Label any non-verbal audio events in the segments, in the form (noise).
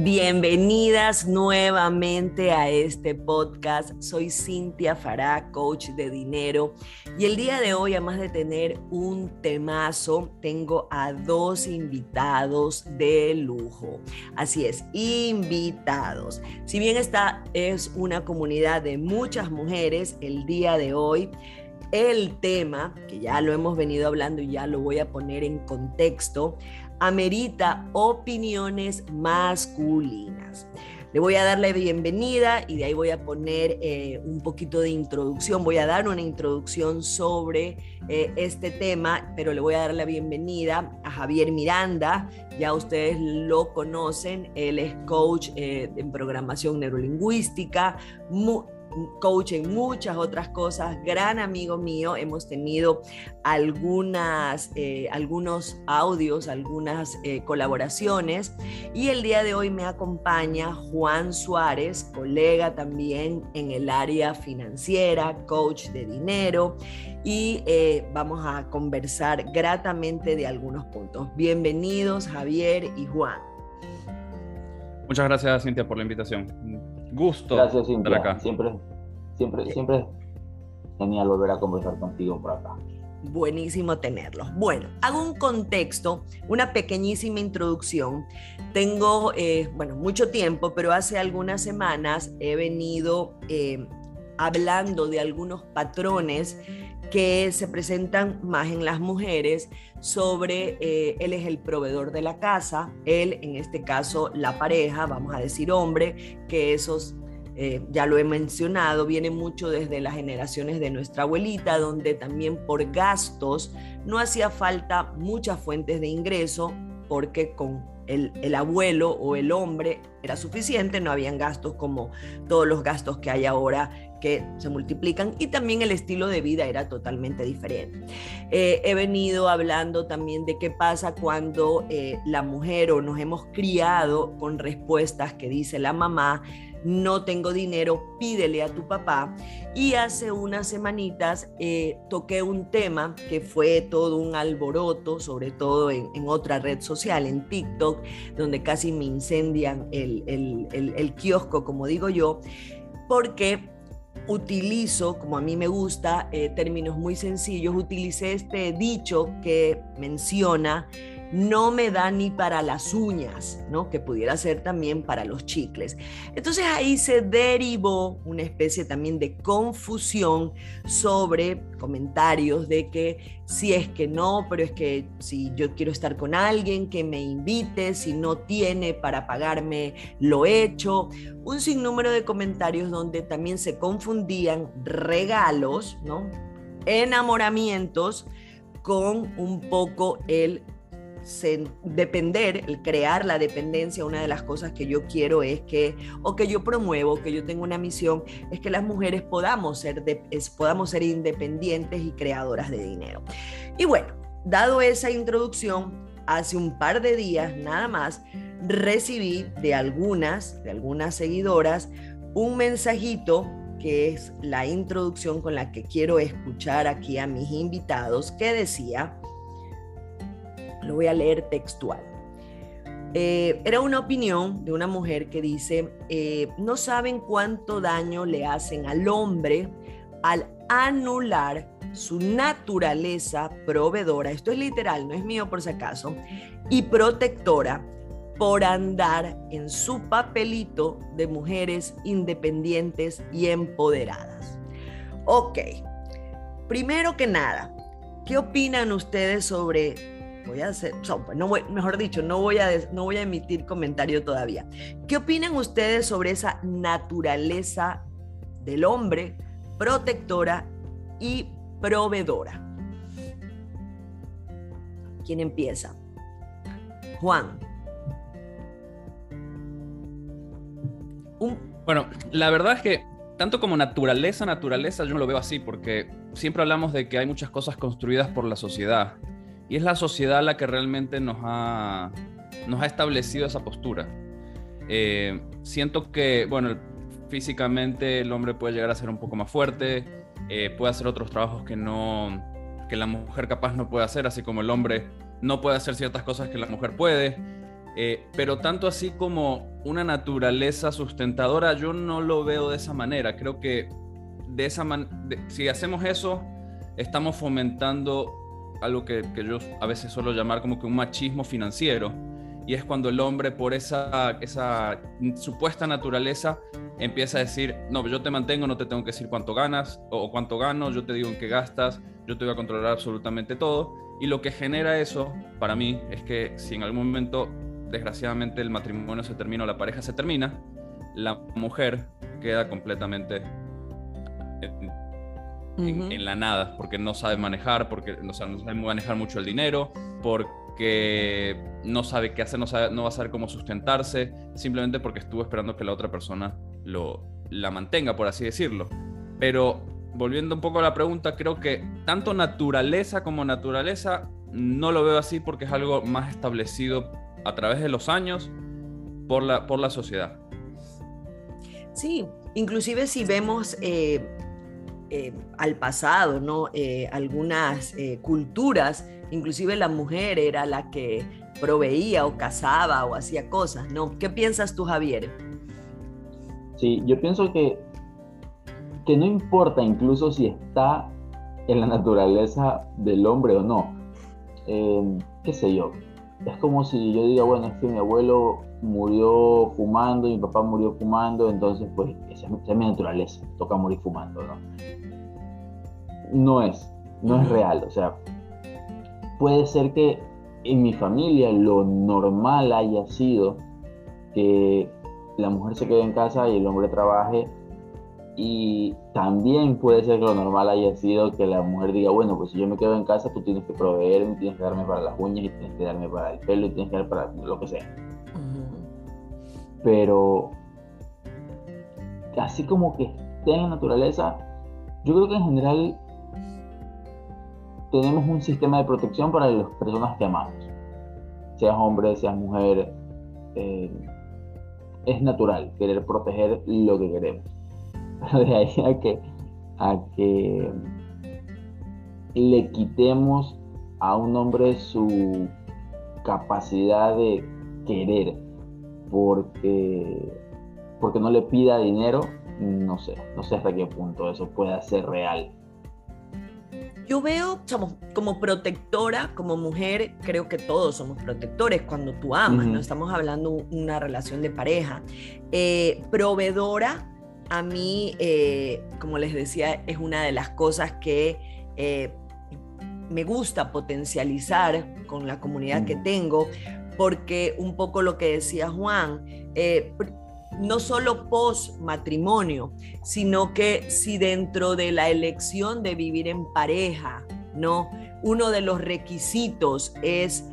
Bienvenidas nuevamente a este podcast. Soy Cintia Fará, coach de dinero. Y el día de hoy, además de tener un temazo, tengo a dos invitados de lujo. Así es, invitados. Si bien esta es una comunidad de muchas mujeres, el día de hoy el tema, que ya lo hemos venido hablando y ya lo voy a poner en contexto, amerita opiniones masculinas. Le voy a dar la bienvenida y de ahí voy a poner eh, un poquito de introducción. Voy a dar una introducción sobre eh, este tema, pero le voy a dar la bienvenida a Javier Miranda. Ya ustedes lo conocen, él es coach eh, en programación neurolingüística en muchas otras cosas, gran amigo mío, hemos tenido algunas, eh, algunos audios, algunas eh, colaboraciones y el día de hoy me acompaña Juan Suárez, colega también en el área financiera, coach de dinero y eh, vamos a conversar gratamente de algunos puntos. Bienvenidos Javier y Juan. Muchas gracias Cintia por la invitación gusto Gracias, Cintia. acá. Siempre, siempre, siempre genial volver a conversar contigo por acá. Buenísimo tenerlos. Bueno, hago un contexto, una pequeñísima introducción. Tengo, eh, bueno, mucho tiempo, pero hace algunas semanas he venido eh, hablando de algunos patrones que se presentan más en las mujeres sobre eh, él es el proveedor de la casa, él en este caso la pareja, vamos a decir hombre, que esos eh, ya lo he mencionado, viene mucho desde las generaciones de nuestra abuelita, donde también por gastos no hacía falta muchas fuentes de ingreso, porque con el, el, abuelo o el hombre era suficiente, no habían gastos como todos los gastos que hay ahora que se multiplican y también el estilo de vida era totalmente diferente. Eh, he venido hablando también de qué pasa cuando eh, la mujer o nos hemos criado con respuestas que dice la mamá, no tengo dinero, pídele a tu papá. Y hace unas semanitas eh, toqué un tema que fue todo un alboroto, sobre todo en, otra red social, en TikTok, donde casi me incendian el, el kiosco, como digo yo, porque utilizo, como a mí me gusta, eh, términos muy sencillos, utilicé este dicho que menciona no me da ni para las uñas, ¿no? Que pudiera ser también para los chicles. Entonces ahí se derivó una especie también de confusión sobre comentarios de que si es que no, pero es que si yo quiero estar con alguien que me invite, si no tiene para pagarme lo hecho, un sinnúmero de comentarios donde también se confundían regalos, ¿no? Enamoramientos con un poco el depender, el crear la dependencia, una de las cosas que yo quiero es que, o que yo promuevo, que yo tengo una misión, es que las mujeres podamos ser, podamos ser independientes y creadoras de dinero. Y bueno, dado esa introducción, hace un par de días nada más, recibí de algunas, de algunas seguidoras, un mensajito que es la introducción con la que quiero escuchar aquí a mis invitados, que decía, lo voy a leer textual. Eh, era una opinión de una mujer que dice, eh, no saben cuánto daño le hacen al hombre al anular su naturaleza proveedora, esto es literal, no es mío por si acaso, y protectora por andar en su papelito de mujeres independientes y empoderadas. Ok, primero que nada, ¿qué opinan ustedes sobre voy a hacer, no mejor dicho, no voy, a, no voy a emitir comentario todavía. ¿Qué opinan ustedes sobre esa naturaleza del hombre protectora y proveedora? ¿Quién empieza? Juan. Bueno, la verdad es que tanto como naturaleza, naturaleza, yo no lo veo así, porque siempre hablamos de que hay muchas cosas construidas por la sociedad y es la sociedad la que realmente nos ha, nos ha establecido esa postura. Eh, siento que, bueno, físicamente el hombre puede llegar a ser un poco más fuerte, eh, puede hacer otros trabajos que, no, que la mujer capaz no puede hacer, así como el hombre no puede hacer ciertas cosas que la mujer puede. Eh, pero tanto así como una naturaleza sustentadora, yo no lo veo de esa manera. Creo que de esa si hacemos eso, estamos fomentando algo que, que, yo a veces suelo llamar como que un machismo financiero. Y es cuando el hombre, por esa, esa supuesta naturaleza, empieza a decir, no, yo te mantengo, no te tengo que decir cuánto ganas o cuánto gano, yo te digo en qué gastas, yo te voy a controlar absolutamente todo. Y lo que genera eso, para mí, es que si en algún momento, desgraciadamente, el matrimonio se termina o la pareja se termina, la mujer queda completamente en, la nada, porque no sabe manejar, porque no sabe, no sabe manejar mucho el dinero, porque no sabe qué hacer, no, sabe, no va a saber cómo sustentarse, simplemente porque estuvo esperando que la otra persona lo, la mantenga, por así decirlo. Pero volviendo un poco a la pregunta, creo que tanto naturaleza como naturaleza no lo veo así porque es algo más establecido a través de los años por la, por la sociedad. Sí, inclusive si vemos eh, eh, al pasado, ¿no? Eh, algunas culturas, inclusive la mujer era la que proveía o cazaba o hacía cosas, ¿no? ¿Qué piensas tú, Javier? Sí, yo pienso que, que no importa incluso si está en la naturaleza del hombre o no. Eh, ¿Qué sé yo? Es como si yo diga, bueno, es que mi abuelo murió fumando, mi papá murió fumando, entonces pues esa es mi naturaleza, toca morir fumando, ¿no? No es, no es real, o sea, puede ser que en mi familia lo normal haya sido que la mujer se quede en casa y el hombre trabaje. Y también puede ser que lo normal haya sido que la mujer diga, bueno, pues si yo me quedo en casa, tú tienes que proveerme, tienes que darme para las uñas, y tienes que darme para el pelo, y tienes que darme para lo que sea. Pero así como que esté en la naturaleza, yo creo que en general tenemos un sistema de protección para las personas que amamos, seas hombre, seas mujer. Eh, es natural querer proteger lo que queremos. (laughs) De ahí a que, a que le quitemos a un hombre su capacidad de querer porque, porque no le pida dinero, no sé, no sé hasta qué punto eso pueda ser real. Yo veo como protectora, como mujer, creo que todos somos protectores cuando tú amas, no estamos hablando de una relación de pareja. Eh, proveedora, a mí, eh, como les decía, es una de las cosas que eh, me gusta potencializar con la comunidad que tengo, porque un poco lo que decía Juan, no solo post matrimonio, sino que si dentro de la elección de vivir en pareja, ¿no? Uno de los requisitos es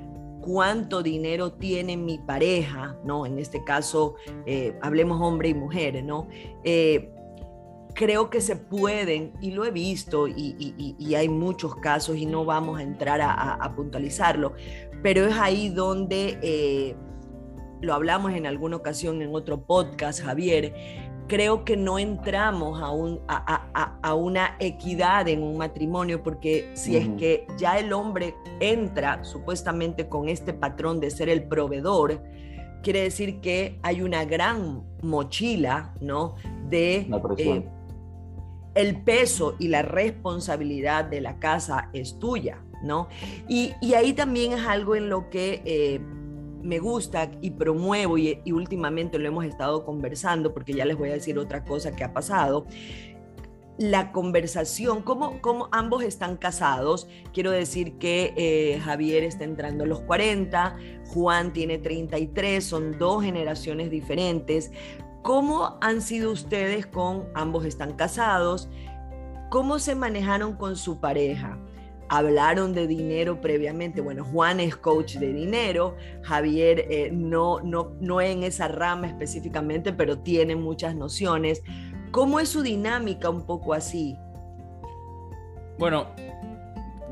cuánto dinero tiene mi pareja, ¿no? En este caso, eh, hablemos hombre y mujer, ¿no? Eh, creo que se pueden, y lo he visto, y, hay muchos casos, y no vamos a entrar a, puntualizarlo, pero es ahí donde eh, lo hablamos en alguna ocasión en otro podcast, Javier, creo que no entramos a, un, a, una equidad en un matrimonio, porque si es que ya el hombre entra supuestamente con este patrón de ser el proveedor, quiere decir que hay una gran mochila, ¿no? De eh, el peso y la responsabilidad de la casa es tuya, ¿no? Y, ahí también es algo en lo que eh, me gusta y promuevo, y, últimamente lo hemos estado conversando, porque ya les voy a decir otra cosa que ha pasado, la conversación, como, como ambos están casados, quiero decir que eh, Javier está entrando a los 40, Juan tiene 33, son dos generaciones diferentes. ¿Cómo han sido ustedes con ambos están casados? ¿Cómo se manejaron con su pareja? Hablaron de dinero previamente. Bueno, Juan es coach de dinero, Javier eh, no, no, no en esa rama específicamente, pero tiene muchas nociones. ¿Cómo es su dinámica un poco así? Bueno,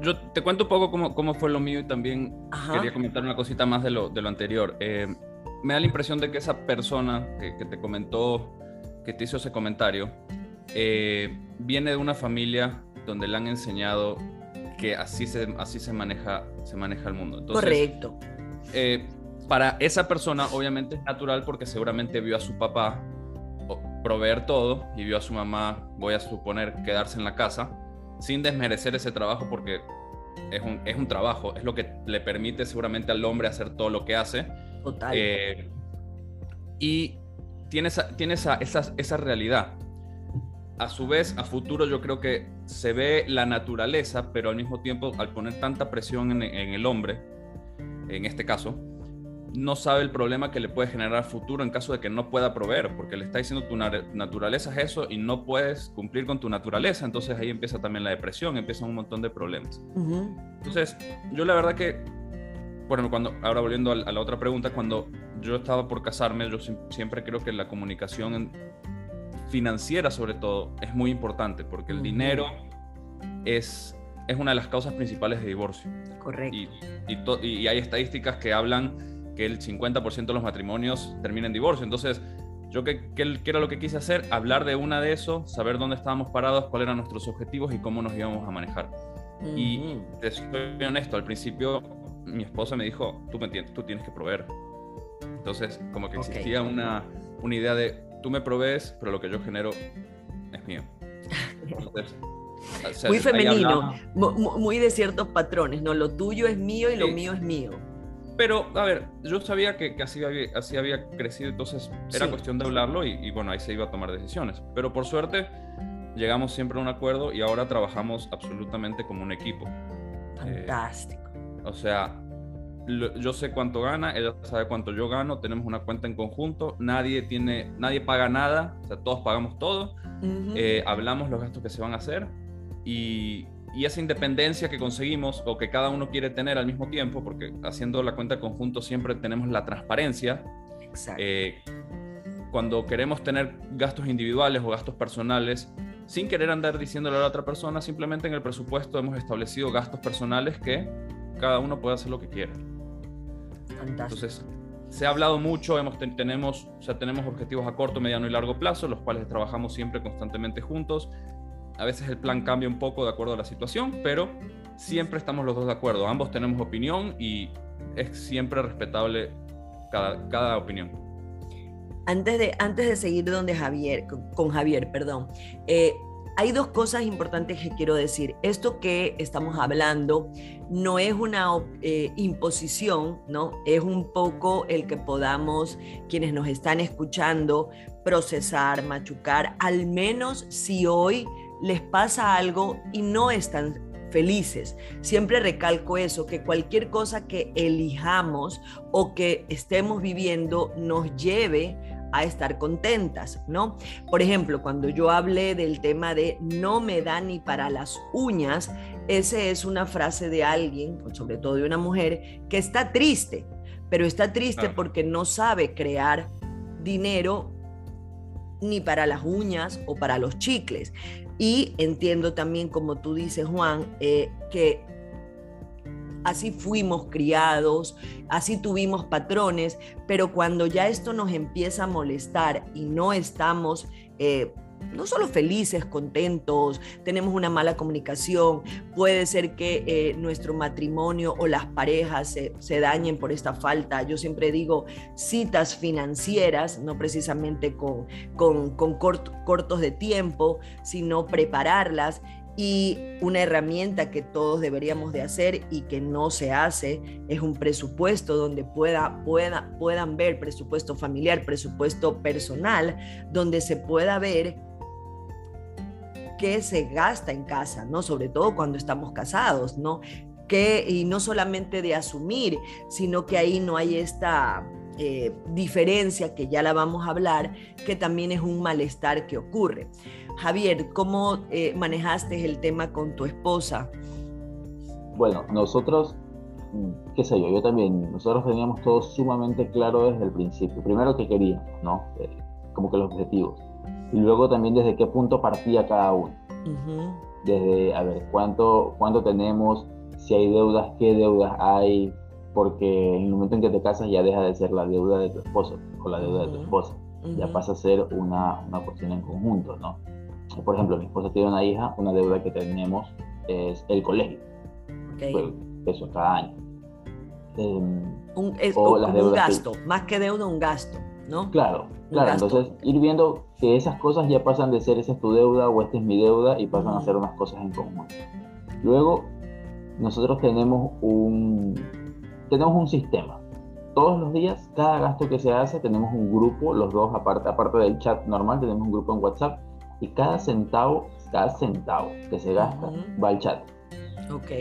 yo te cuento un poco cómo, cómo fue lo mío y también quería comentar una cosita más de lo, de lo anterior. Eh, me da la impresión de que esa persona que, que, te comentó, que te hizo ese comentario, eh, viene de una familia donde le han enseñado que así se, así se, maneja, se maneja el mundo. Correcto. Eh, para esa persona obviamente es natural porque seguramente vio a su papá proveer todo y vio a su mamá, voy a suponer, quedarse en la casa, sin desmerecer ese trabajo porque es un, es un trabajo, es lo que le permite seguramente al hombre hacer todo lo que hace. Total. Eh, y tiene, esa, tiene esa, esa, esa realidad. A su vez, a futuro yo creo que se ve la naturaleza, pero al mismo tiempo al poner tanta presión en, en el hombre, en este caso, no sabe el problema que le puede generar futuro en caso de que no pueda proveer, porque le está diciendo tu naturaleza es eso y no puedes cumplir con tu naturaleza, entonces ahí empieza también la depresión, empiezan un montón de problemas. Entonces, yo la verdad que, bueno, cuando, ahora volviendo a, la otra pregunta, cuando yo estaba por casarme, yo siempre creo que la comunicación financiera sobre todo es muy importante, porque el dinero es, es una de las causas principales de divorcio. Correcto. Y, y hay estadísticas que hablan que el 50% de los matrimonios terminen en divorcio. Entonces, yo que, que, era lo que quise hacer, hablar de una de eso, saber dónde estábamos parados, cuáles eran nuestros objetivos y cómo nos íbamos a manejar. Y te soy honesto, al principio mi esposa me dijo, tú me entiendes, tú tienes que proveer. Entonces, como que existía una, una idea de, tú me provees, pero lo que yo genero es mío. (laughs) muy femenino, muy de ciertos patrones, ¿no? Lo tuyo es mío y lo mío es mío. Pero, a ver, yo sabía que, así, había, así, había, crecido, entonces era cuestión de hablarlo y, bueno, ahí se iba a tomar decisiones. Pero por suerte, llegamos siempre a un acuerdo y ahora trabajamos absolutamente como un equipo. Fantástico. o sea, yo sé cuánto gana, ella sabe cuánto yo gano, tenemos una cuenta en conjunto, nadie tiene, nadie paga nada, o sea, todos pagamos todo, eh, hablamos los gastos que se van a hacer y, y esa independencia que conseguimos o que cada uno quiere tener al mismo tiempo, porque haciendo la cuenta conjunto siempre tenemos la transparencia. Eh, cuando queremos tener gastos individuales o gastos personales, sin querer andar diciéndole a la otra persona, simplemente en el presupuesto hemos establecido gastos personales que cada uno puede hacer lo que quiera. Entonces, se ha hablado mucho, hemos, tenemos, o sea, tenemos objetivos a corto, mediano y largo plazo, los cuales trabajamos siempre constantemente juntos. A veces el plan cambia un poco de acuerdo a la situación, pero siempre estamos los dos de acuerdo. Ambos tenemos opinión y es siempre respetable cada, cada opinión. Antes de, antes de seguir donde Javier, con, Javier, perdón, eh, hay dos cosas importantes que quiero decir. Esto que estamos hablando no es una eh, imposición, ¿no? Es un poco el que podamos, quienes nos están escuchando, procesar, machucar, al menos si hoy les pasa algo y no están felices. Siempre recalco eso, que cualquier cosa que elijamos o que estemos viviendo nos lleve a estar contentas, ¿no? Por ejemplo, cuando yo hablé del tema de no me da ni para las uñas, esa es una frase de alguien, sobre todo de una mujer, que está triste, pero está triste porque no sabe crear dinero ni para las uñas o para los chicles. Y entiendo también, como tú dices, Juan, eh, que así fuimos criados, así tuvimos patrones, pero cuando ya esto nos empieza a molestar y no estamos eh, no solo felices, contentos, tenemos una mala comunicación, puede ser que eh, nuestro matrimonio o las parejas se, dañen por esta falta. Yo siempre digo citas financieras, no precisamente con, con, cortos de tiempo, sino prepararlas y una herramienta que todos deberíamos de hacer y que no se hace es un presupuesto donde pueda, pueda, puedan ver presupuesto familiar, presupuesto personal, donde se pueda ver qué se gasta en casa, ¿no? Sobre todo cuando estamos casados, ¿no? Que, y no solamente de asumir, sino que ahí no hay esta eh, diferencia, que ya la vamos a hablar, que también es un malestar que ocurre. Javier, ¿cómo eh, manejaste el tema con tu esposa? Bueno, nosotros, qué sé yo, yo también, nosotros teníamos todo sumamente claro desde el principio. Primero que queríamos, ¿no? Eh, como que los objetivos y luego también desde qué punto partía cada uno. Desde, a ver, ¿cuánto, cuánto tenemos, si hay deudas, qué deudas hay, porque en el momento en que te casas ya deja de ser la deuda de tu esposo o la deuda de tu esposa, ya pasa a ser una, una cuestión en conjunto, ¿no? Por ejemplo, mi esposa tiene una hija, una deuda que tenemos es el colegio, okay. eso cada año. Em, un, o las un gasto, más que deuda, un gasto, ¿no? Claro, claro. Entonces, ir viendo que esas cosas ya pasan de ser esa es tu deuda o esta es mi deuda y pasan a ser unas cosas en común. Luego, nosotros tenemos un, tenemos un sistema. Todos los días, cada gasto que se hace, tenemos un grupo, los dos, aparte, aparte del chat normal, tenemos un grupo en WhatsApp y cada centavo, cada centavo que se gasta va al chat. Ok.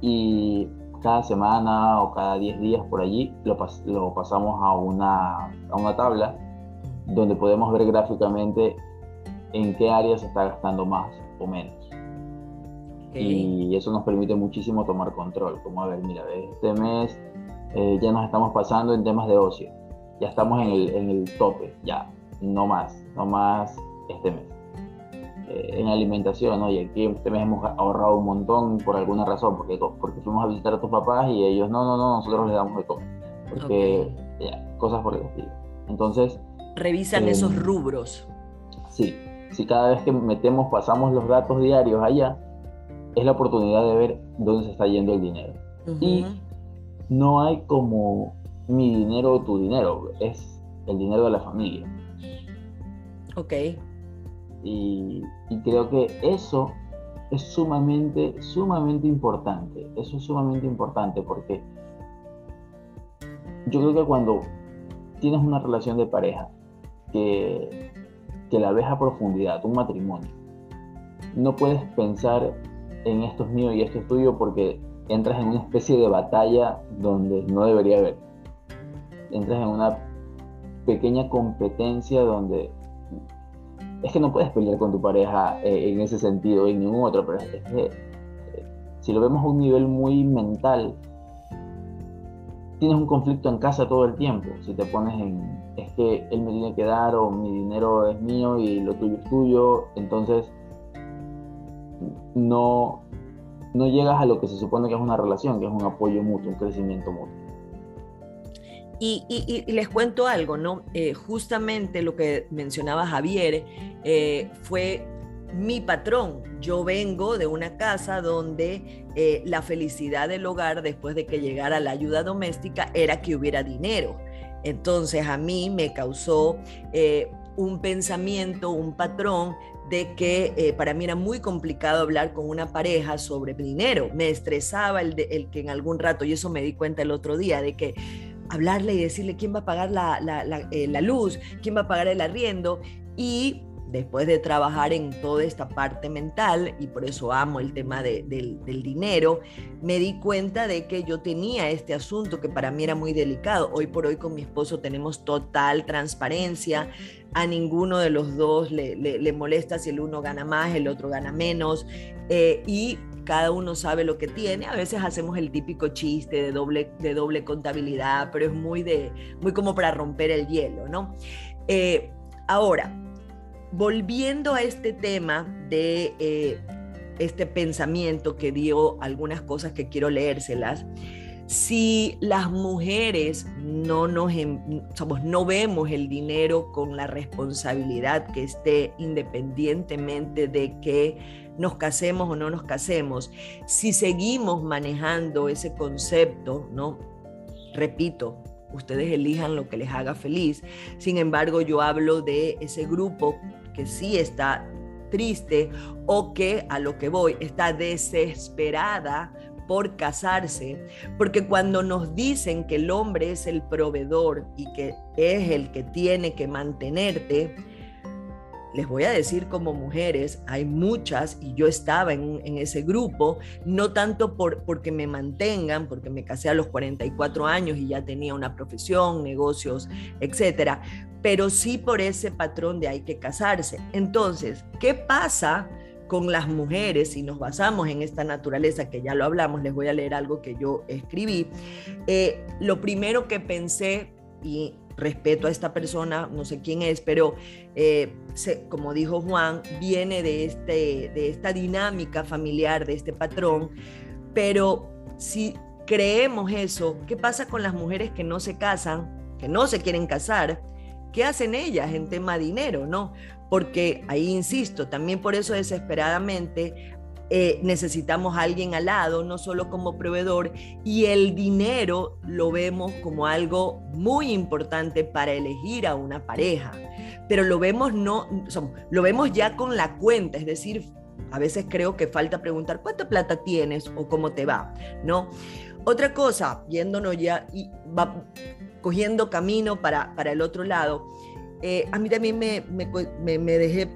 Y cada semana o cada 10 días por allí lo, lo pasamos a una, a una tabla donde podemos ver gráficamente en qué área se está gastando más o menos. Y eso nos permite muchísimo tomar control, como a ver, mira, este mes eh, ya nos estamos pasando en temas de ocio, ya estamos en el, en el tope, ya, no más, no más este mes. Eh, en alimentación, oye, aquí este mes hemos ahorrado un montón por alguna razón, porque, porque fuimos a visitar a tus papás y ellos, no, no, no, nosotros les damos de comer, porque ya, cosas por el estilo. Entonces... Revisan em, esos rubros. Sí, si cada vez que metemos, pasamos los datos diarios allá, es la oportunidad de ver dónde se está yendo el dinero. Y no hay como mi dinero o tu dinero, es el dinero de la familia. Ok. Y, creo que eso es sumamente, sumamente importante. Eso es sumamente importante porque yo creo que cuando tienes una relación de pareja que, que la ves a profundidad, un matrimonio, no puedes pensar en esto es mío y esto es tuyo porque entras en una especie de batalla donde no debería haber. Entras en una pequeña competencia donde es que no puedes pelear con tu pareja eh, en ese sentido, en ningún otro, pero es que eh, si lo vemos a un nivel muy mental, tienes un conflicto en casa todo el tiempo. Si te pones en, es que él me tiene que dar o mi dinero es mío y lo tuyo es tuyo, entonces no, no llegas a lo que se supone que es una relación, que es un apoyo mutuo, un crecimiento mutuo. Y, les cuento algo, ¿no? Eh, justamente lo que mencionaba Javier eh, fue mi patrón. Yo vengo de una casa donde eh, la felicidad del hogar después de que llegara la ayuda doméstica era que hubiera dinero. Entonces a mí me causó un pensamiento, un patrón de que eh, para mí era muy complicado hablar con una pareja sobre dinero. Me estresaba el, que en algún rato, y eso me di cuenta el otro día, de que hablarle y decirle quién va a pagar la, la, eh, la luz, quién va a pagar el arriendo. Y después de trabajar en toda esta parte mental, y por eso amo el tema del, dinero, me di cuenta de que yo tenía este asunto que para mí era muy delicado. Hoy por hoy con mi esposo tenemos total transparencia, a ninguno de los dos le, molesta si el uno gana más, el otro gana menos, eh, y cada uno sabe lo que tiene. A veces hacemos el típico chiste de doble, de doble contabilidad, pero es muy, de, muy como para romper el hielo, ¿no? Eh, ahora, volviendo a este tema de eh, este pensamiento que dio algunas cosas que quiero leérselas, si las mujeres no nos em, no vemos el dinero con la responsabilidad que esté independientemente de que nos casemos o no nos casemos, si seguimos manejando ese concepto, ¿no? Repito, ustedes elijan lo que les haga feliz. Sin embargo, yo hablo de ese grupo que sí está triste o que a lo que voy está desesperada por casarse, porque cuando nos dicen que el hombre es el proveedor y que es el que tiene que mantenerte, les voy a decir como mujeres, hay muchas y yo estaba en, ese grupo, no tanto por, porque me mantengan, porque me casé a los 44 años y ya tenía una profesión, negocios, etcétera, pero sí por ese patrón de hay que casarse. Entonces, ¿qué pasa? Con las mujeres, si nos basamos en esta naturaleza, que ya lo hablamos, les voy a leer algo que yo escribí. Eh, lo primero que pensé, y respeto a esta persona, no sé quién es, pero eh, como dijo Juan, viene de, este, de esta dinámica familiar, de este patrón, pero si creemos eso, ¿qué pasa con las mujeres que no se casan, que no se quieren casar? ¿Qué hacen ellas en tema dinero, no? Porque ahí insisto, también por eso desesperadamente eh, necesitamos a alguien al lado, no solo como proveedor, y el dinero lo vemos como algo muy importante para elegir a una pareja, pero lo vemos, no, lo vemos ya con la cuenta, es decir, a veces creo que falta preguntar cuánta plata tienes o cómo te va, ¿no? Otra cosa, yéndonos ya y cogiendo camino para, para el otro lado, eh, a mí también me, dejé,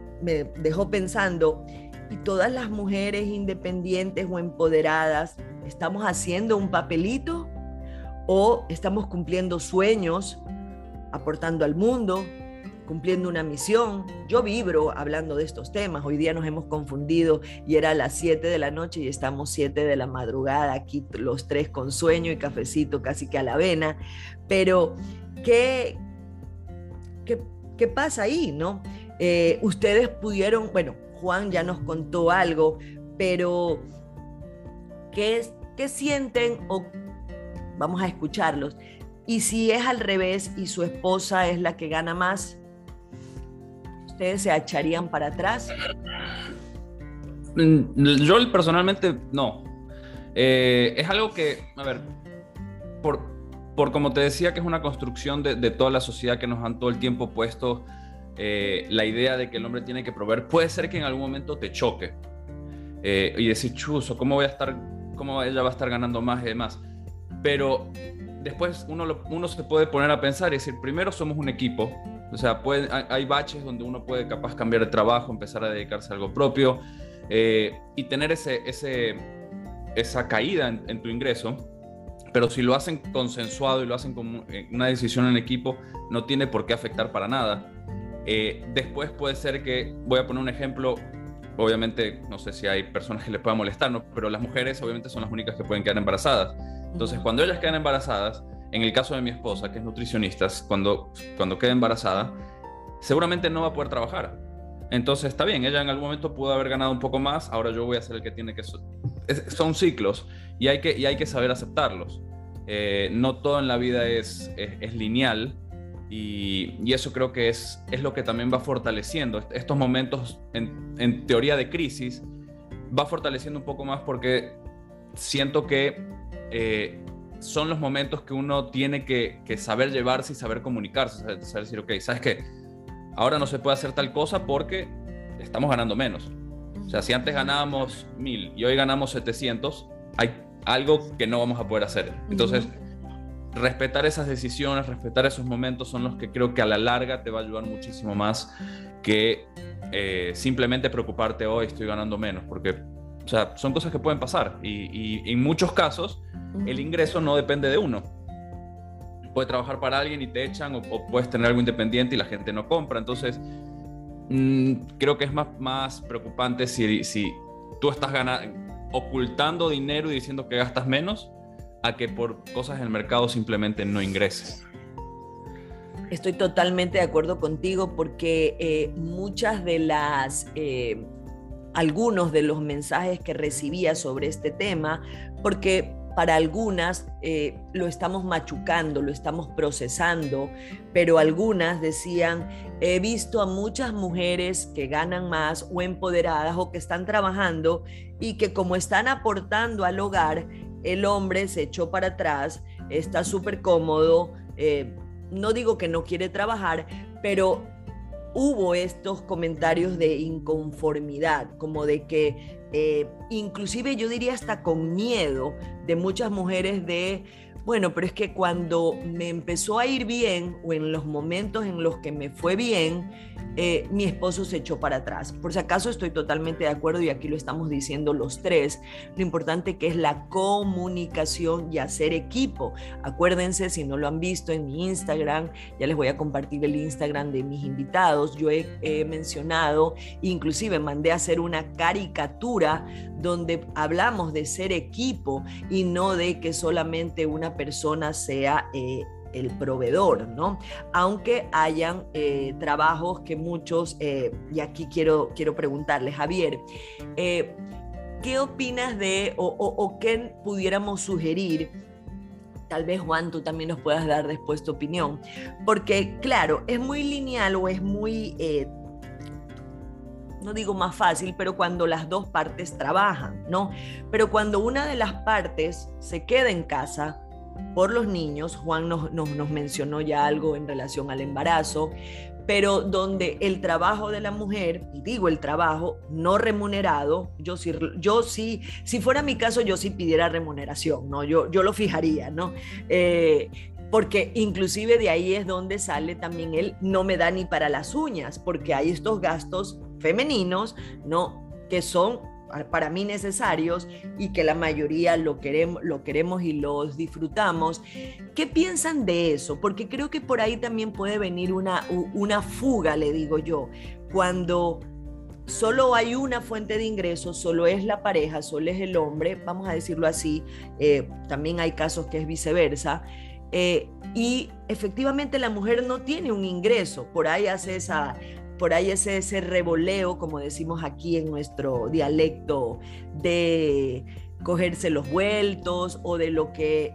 dejó pensando y todas las mujeres independientes o empoderadas estamos haciendo un papelito o estamos cumpliendo sueños, aportando al mundo, cumpliendo una misión. Yo vibro hablando de estos temas. Hoy día nos hemos confundido y era las 7 de la noche y estamos 7 de la madrugada aquí los tres con sueño y cafecito casi que a la vena. Pero, ¿qué, qué, pasa ahí? ¿no? Eh, ustedes pudieron, bueno, Juan ya nos contó algo, pero ¿qué, qué sienten o vamos a escucharlos? Y si es al revés y su esposa es la que gana más, ¿ustedes se echarían para atrás? Mm, yo personalmente no. Eh, es algo que, a ver, por, por como te decía, que es una construcción de, de toda la sociedad que nos han todo el tiempo puesto eh, la idea de que el hombre tiene que proveer, puede ser que en algún momento te choque eh, y decir, chuso, ¿cómo voy a estar, cómo ella va a estar ganando más y demás? Pero después uno, uno se puede poner a pensar y decir, primero somos un equipo, o sea, puede, hay baches donde uno puede capaz cambiar de trabajo, empezar a dedicarse a algo propio eh, y tener ese, ese, esa caída en, en tu ingreso pero si lo hacen consensuado y lo hacen como una decisión en equipo, no tiene por qué afectar para nada. Eh, después puede ser que, voy a poner un ejemplo, obviamente no sé si hay personas que les pueda molestar, ¿no? pero las mujeres obviamente son las únicas que pueden quedar embarazadas. Entonces, cuando ellas quedan embarazadas, en el caso de mi esposa, que es nutricionista, cuando, cuando queda embarazada, seguramente no va a poder trabajar. Entonces está bien, ella en algún momento pudo haber ganado un poco más, ahora yo voy a ser el que tiene que... son ciclos y hay que, y hay que saber aceptarlos. Eh, no todo en la vida es, es lineal y, eso creo que es, es lo que también va fortaleciendo estos momentos en, teoría de crisis, va fortaleciendo un poco más porque siento que eh, son los momentos que uno tiene que, saber llevarse y saber comunicarse, saber, decir, ok, ¿sabes qué? Ahora no se puede hacer tal cosa porque estamos ganando menos. O sea, si antes ganábamos mil y hoy ganamos 700, hay algo que no vamos a poder hacer. Entonces, respetar esas decisiones, respetar esos momentos son los que creo que a la larga te va a ayudar muchísimo más que eh, simplemente preocuparte hoy estoy ganando menos, porque o sea, son cosas que pueden pasar y, en muchos casos el ingreso no depende de uno. Puedes trabajar para alguien y te echan o, puedes tener algo independiente y la gente no compra. Entonces, mm, creo que es más, más preocupante si, si tú estás ganando, ocultando dinero y diciendo que gastas menos a que por cosas en el mercado simplemente no ingreses. Estoy totalmente de acuerdo contigo porque eh, muchas de las, eh, algunos de los mensajes que recibía sobre este tema, porque para algunas eh, lo estamos machucando, lo estamos procesando, pero algunas decían, he visto a muchas mujeres que ganan más o empoderadas o que están trabajando y que como están aportando al hogar, el hombre se echó para atrás, está súper cómodo, eh, no digo que no quiere trabajar, pero hubo estos comentarios de inconformidad, como de que eh, inclusive yo diría hasta con miedo de muchas mujeres de, bueno, pero es que cuando me empezó a ir bien o en los momentos en los que me fue bien, eh, mi esposo se echó para atrás. Por si acaso estoy totalmente de acuerdo y aquí lo estamos diciendo los tres, lo importante que es la comunicación y hacer equipo. Acuérdense, si no lo han visto en mi Instagram, ya les voy a compartir el Instagram de mis invitados, yo he, mencionado, inclusive mandé a hacer una caricatura donde hablamos de ser equipo y no de que solamente una persona sea... Eh, el proveedor, ¿no? Aunque hayan eh, trabajos que muchos, eh, y aquí quiero, quiero preguntarle, Javier, eh, ¿qué opinas de o, qué pudiéramos sugerir? Tal vez Juan, tú también nos puedas dar después tu opinión, porque claro, es muy lineal o es muy no digo más fácil, pero cuando las dos partes trabajan, ¿no? Pero cuando una de las partes se queda en casa por los niños, Juan nos, nos, mencionó ya algo en relación al embarazo, pero donde el trabajo de la mujer, y digo el trabajo no remunerado, yo sí, yo sí, si fuera mi caso, yo sí pidiera remuneración, ¿no? Yo, yo lo fijaría, ¿no? Eh, porque inclusive de ahí es donde sale también el no me da ni para las uñas, porque hay estos gastos femeninos, ¿no? Que son para mí necesarios y que la mayoría lo queremos, lo queremos y los disfrutamos. ¿Qué piensan de eso? Porque creo que por ahí también puede venir una, una fuga, le digo yo, cuando solo hay una fuente de ingresos, solo es la pareja, solo es el hombre, vamos a decirlo así, eh, también hay casos que es viceversa. Eh, y efectivamente la mujer no tiene un ingreso, por ahí hace esa, por ahí ese, ese revoleo, como decimos aquí en nuestro dialecto, de cogerse los vueltos o de lo que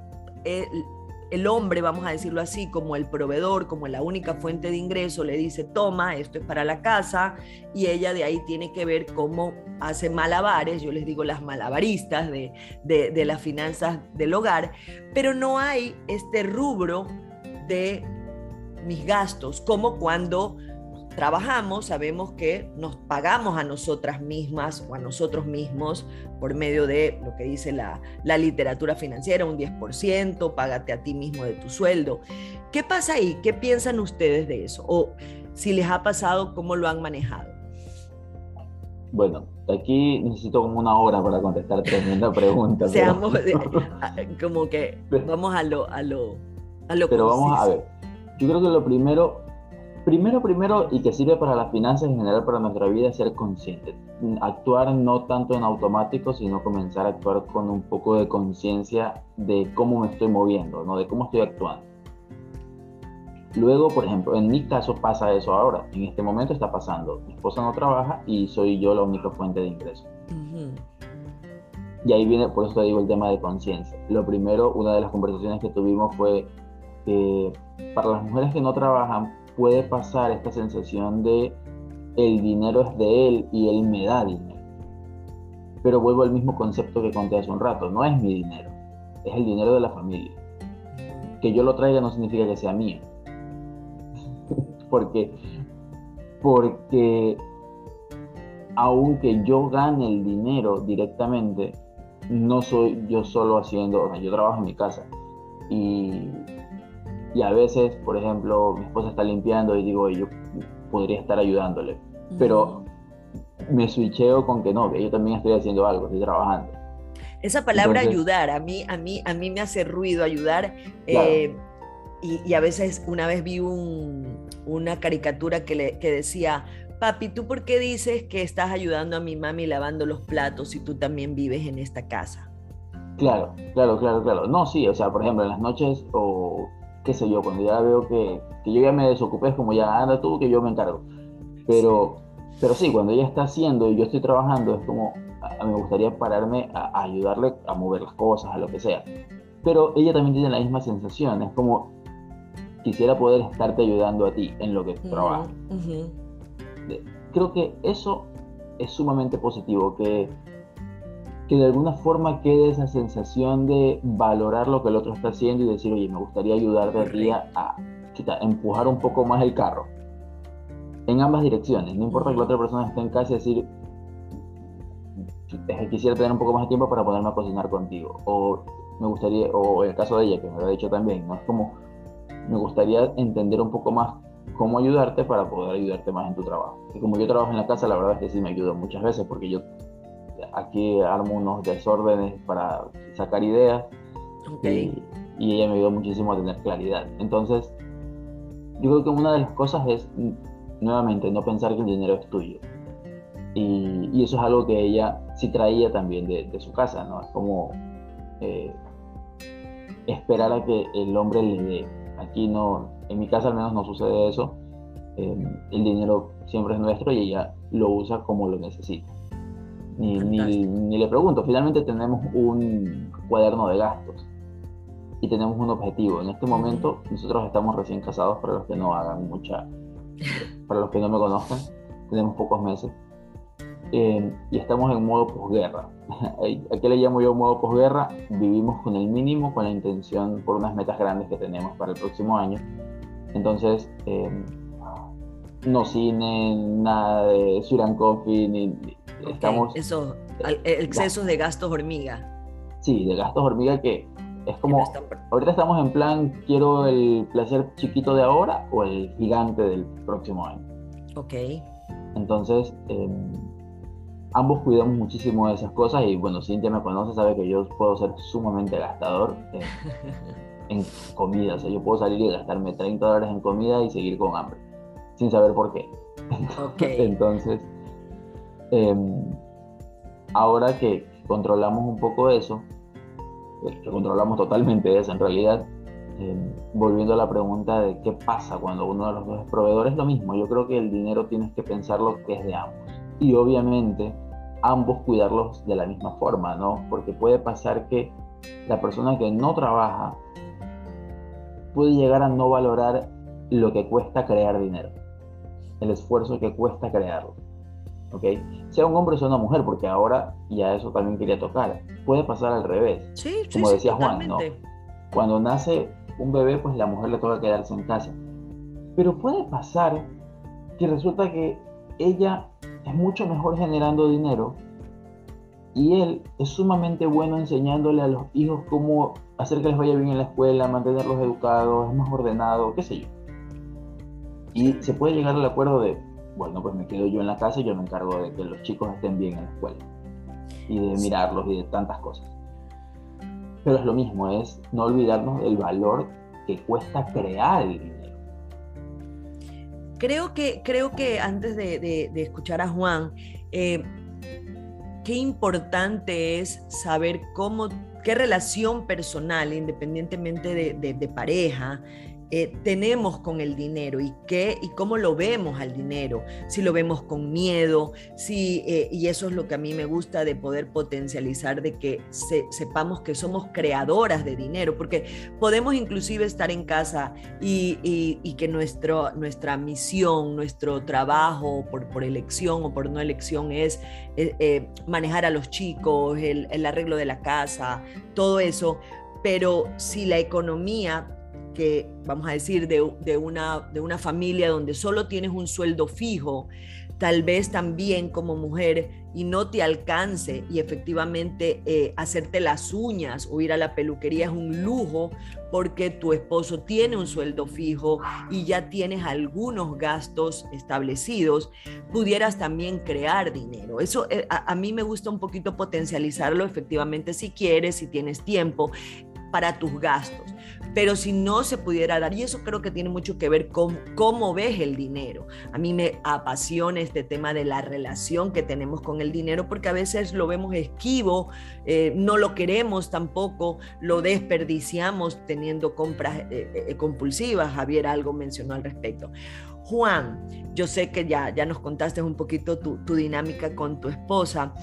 el, hombre, vamos a decirlo así, como el proveedor, como la única fuente de ingreso, le dice, toma, esto es para la casa, y ella de ahí tiene que ver cómo hace malabares, yo les digo las malabaristas de, de, de las finanzas del hogar, pero no hay este rubro de mis gastos, como cuando trabajamos, sabemos que nos pagamos a nosotras mismas o a nosotros mismos por medio de lo que dice la, literatura financiera, un 10%, págate a ti mismo de tu sueldo. ¿Qué pasa ahí? ¿Qué piensan ustedes de eso? O si les ha pasado, ¿cómo lo han manejado? Bueno, aquí necesito como una hora para contestar tremenda pregunta. (laughs) Seamos (laughs) como que vamos a lo a lo a lo Pero vamos a ver. Yo creo que lo primero Primero, primero, y que sirve para las finanzas en general para nuestra vida, es ser consciente. Actuar no tanto en automático, sino comenzar a actuar con un poco de conciencia de cómo me estoy moviendo, ¿no? de cómo estoy actuando. Luego, por ejemplo, en mi caso pasa eso ahora. En este momento está pasando. Mi esposa no trabaja y soy yo la única fuente de ingreso. Y ahí viene, por eso te digo, el tema de conciencia. Lo primero, una de las conversaciones que tuvimos fue que para las mujeres que no trabajan, puede pasar esta sensación de el dinero es de él y él me da dinero. Pero vuelvo al mismo concepto que conté hace un rato, no es mi dinero, es el dinero de la familia. Que yo lo traiga no significa que sea mío. (laughs) porque, porque aunque yo gane el dinero directamente, no soy yo solo haciendo, yo trabajo en mi casa y y a veces, por ejemplo, mi esposa está limpiando y digo, yo podría estar ayudándole. Pero me switcheo con que no, que yo también estoy haciendo algo, estoy trabajando. Esa palabra ayudar, a mí, a, mí, a mí me hace ruido ayudar. Eh, y, a veces una vez vi una caricatura que, le, que decía, papi, ¿tú por qué dices que estás ayudando a mi mami lavando los platos si tú también vives en esta casa? Claro, claro, claro, claro. No, sí, o sea, por ejemplo, en las noches o qué sé yo, cuando ya veo que, que yo ya me desocupé, es como ya anda tú, que yo me encargo. Pero, pero sí, cuando ella está haciendo y yo estoy trabajando, es como, a, me gustaría pararme a, ayudarle a mover las cosas, a lo que sea. Pero ella también tiene la misma sensación, es como, quisiera poder estarte ayudando a ti en lo que trabajas. Creo que eso es sumamente positivo, que que de alguna forma quede esa sensación de valorar lo que el otro está haciendo y decir, oye, me gustaría ayudarte a ti a, empujar un poco más el carro. En ambas direcciones. No importa que la otra persona esté en casa y decir, quisiera tener un poco más de tiempo para ponerme a cocinar contigo. O me gustaría, o el caso de ella, que me lo ha dicho también, ¿no? Es como, me gustaría entender un poco más cómo ayudarte para poder ayudarte más en tu trabajo. Y como yo trabajo en la casa, la verdad es que sí me ayuda muchas veces porque yo aquí armo unos desórdenes para sacar ideas y, ella me ayudó muchísimo a tener claridad. Entonces, yo creo que una de las cosas es, nuevamente, no pensar que el dinero es tuyo. Y, eso es algo que ella sí traía también de, su casa, ¿no? Es como eh, esperar a que el hombre le dé. Aquí no, en mi casa al menos no sucede eso. Eh, el dinero siempre es nuestro y ella lo usa como lo necesita ni, ni, le pregunto. Finalmente tenemos un cuaderno de gastos y tenemos un objetivo. En este momento nosotros estamos recién casados para los que no hagan mucha, para los que no me conozcan, tenemos pocos meses eh, y estamos en modo posguerra. (laughs) ¿A qué le llamo yo modo posguerra? Vivimos con el mínimo, con la intención por unas metas grandes que tenemos para el próximo año. Entonces, eh, no cine, nada de Suran Coffee, ni, estamos... Eso, excesos de gastos hormiga. Sí, de gastos hormiga que es como, ahorita estamos en plan, quiero el placer chiquito de ahora o el gigante del próximo año. Ok. Entonces, em, ambos cuidamos muchísimo de esas cosas y bueno, Cintia me conoce, sabe que yo puedo ser sumamente gastador en, (laughs) comida. O sea, yo puedo salir y gastarme 30 dólares en comida y seguir con hambre, sin saber por qué. (laughs) Entonces, em, ahora que controlamos un poco eso, que controlamos totalmente eso en realidad, em, volviendo a la pregunta de qué pasa cuando uno de los dos es proveedor, es lo mismo. Yo creo que el dinero tienes que pensarlo que es de ambos. Y obviamente ambos cuidarlos de la misma forma, ¿no? Porque puede pasar que la persona que no trabaja puede llegar a no valorar lo que cuesta crear dinero, el esfuerzo que cuesta crearlo. ¿Ok? Sea un hombre o sea una mujer, porque ahora ya eso también quería tocar. Puede pasar al revés. Sí, como decía Juan, ¿no? Cuando nace un bebé, pues la mujer le toca quedarse en casa. Pero puede pasar que resulta que ella es mucho mejor generando dinero y él es sumamente bueno enseñándole a los hijos cómo hacer que les vaya bien en la escuela, mantenerlos educados, es más ordenado, qué sé yo. Y se puede llegar al acuerdo de, bueno, pues me quedo yo en la casa y yo me encargo de que los chicos estén bien en la escuela y de mirarlos y de tantas cosas. Pero es lo mismo, es no olvidarnos del valor que cuesta crear el dinero. Creo que, creo que antes de, escuchar a Juan, eh, qué importante es saber cómo, qué relación personal, independientemente de pareja, eh, tenemos con el dinero y qué y cómo lo vemos al dinero, si lo vemos con miedo, si, eh, y eso es lo que a mí me gusta de poder potencializar, de que sepamos que somos creadoras de dinero, porque podemos inclusive estar en casa y, que nuestro, nuestra misión, nuestro trabajo por, elección o por no elección es eh, manejar a los chicos, el arreglo de la casa, todo eso, pero si la economía que, vamos a decir, de, una, de una familia donde solo tienes un sueldo fijo, tal vez también como mujer y no te alcance y efectivamente eh, hacerte las uñas o ir a la peluquería es un lujo porque tu esposo tiene un sueldo fijo y ya tienes algunos gastos establecidos, pudieras también crear dinero. Eso eh, a, a mí me gusta un poquito potencializarlo efectivamente si quieres, si tienes tiempo para tus gastos. Pero si no se pudiera dar, y eso creo que tiene mucho que ver con cómo ves el dinero. A mí me apasiona este tema de la relación que tenemos con el dinero, porque a veces lo vemos esquivo, eh, no lo queremos tampoco, lo desperdiciamos teniendo compras eh, eh, compulsivas. Javier algo mencionó al respecto. Juan, yo sé que ya, ya nos contaste un poquito tu, tu dinámica con tu esposa,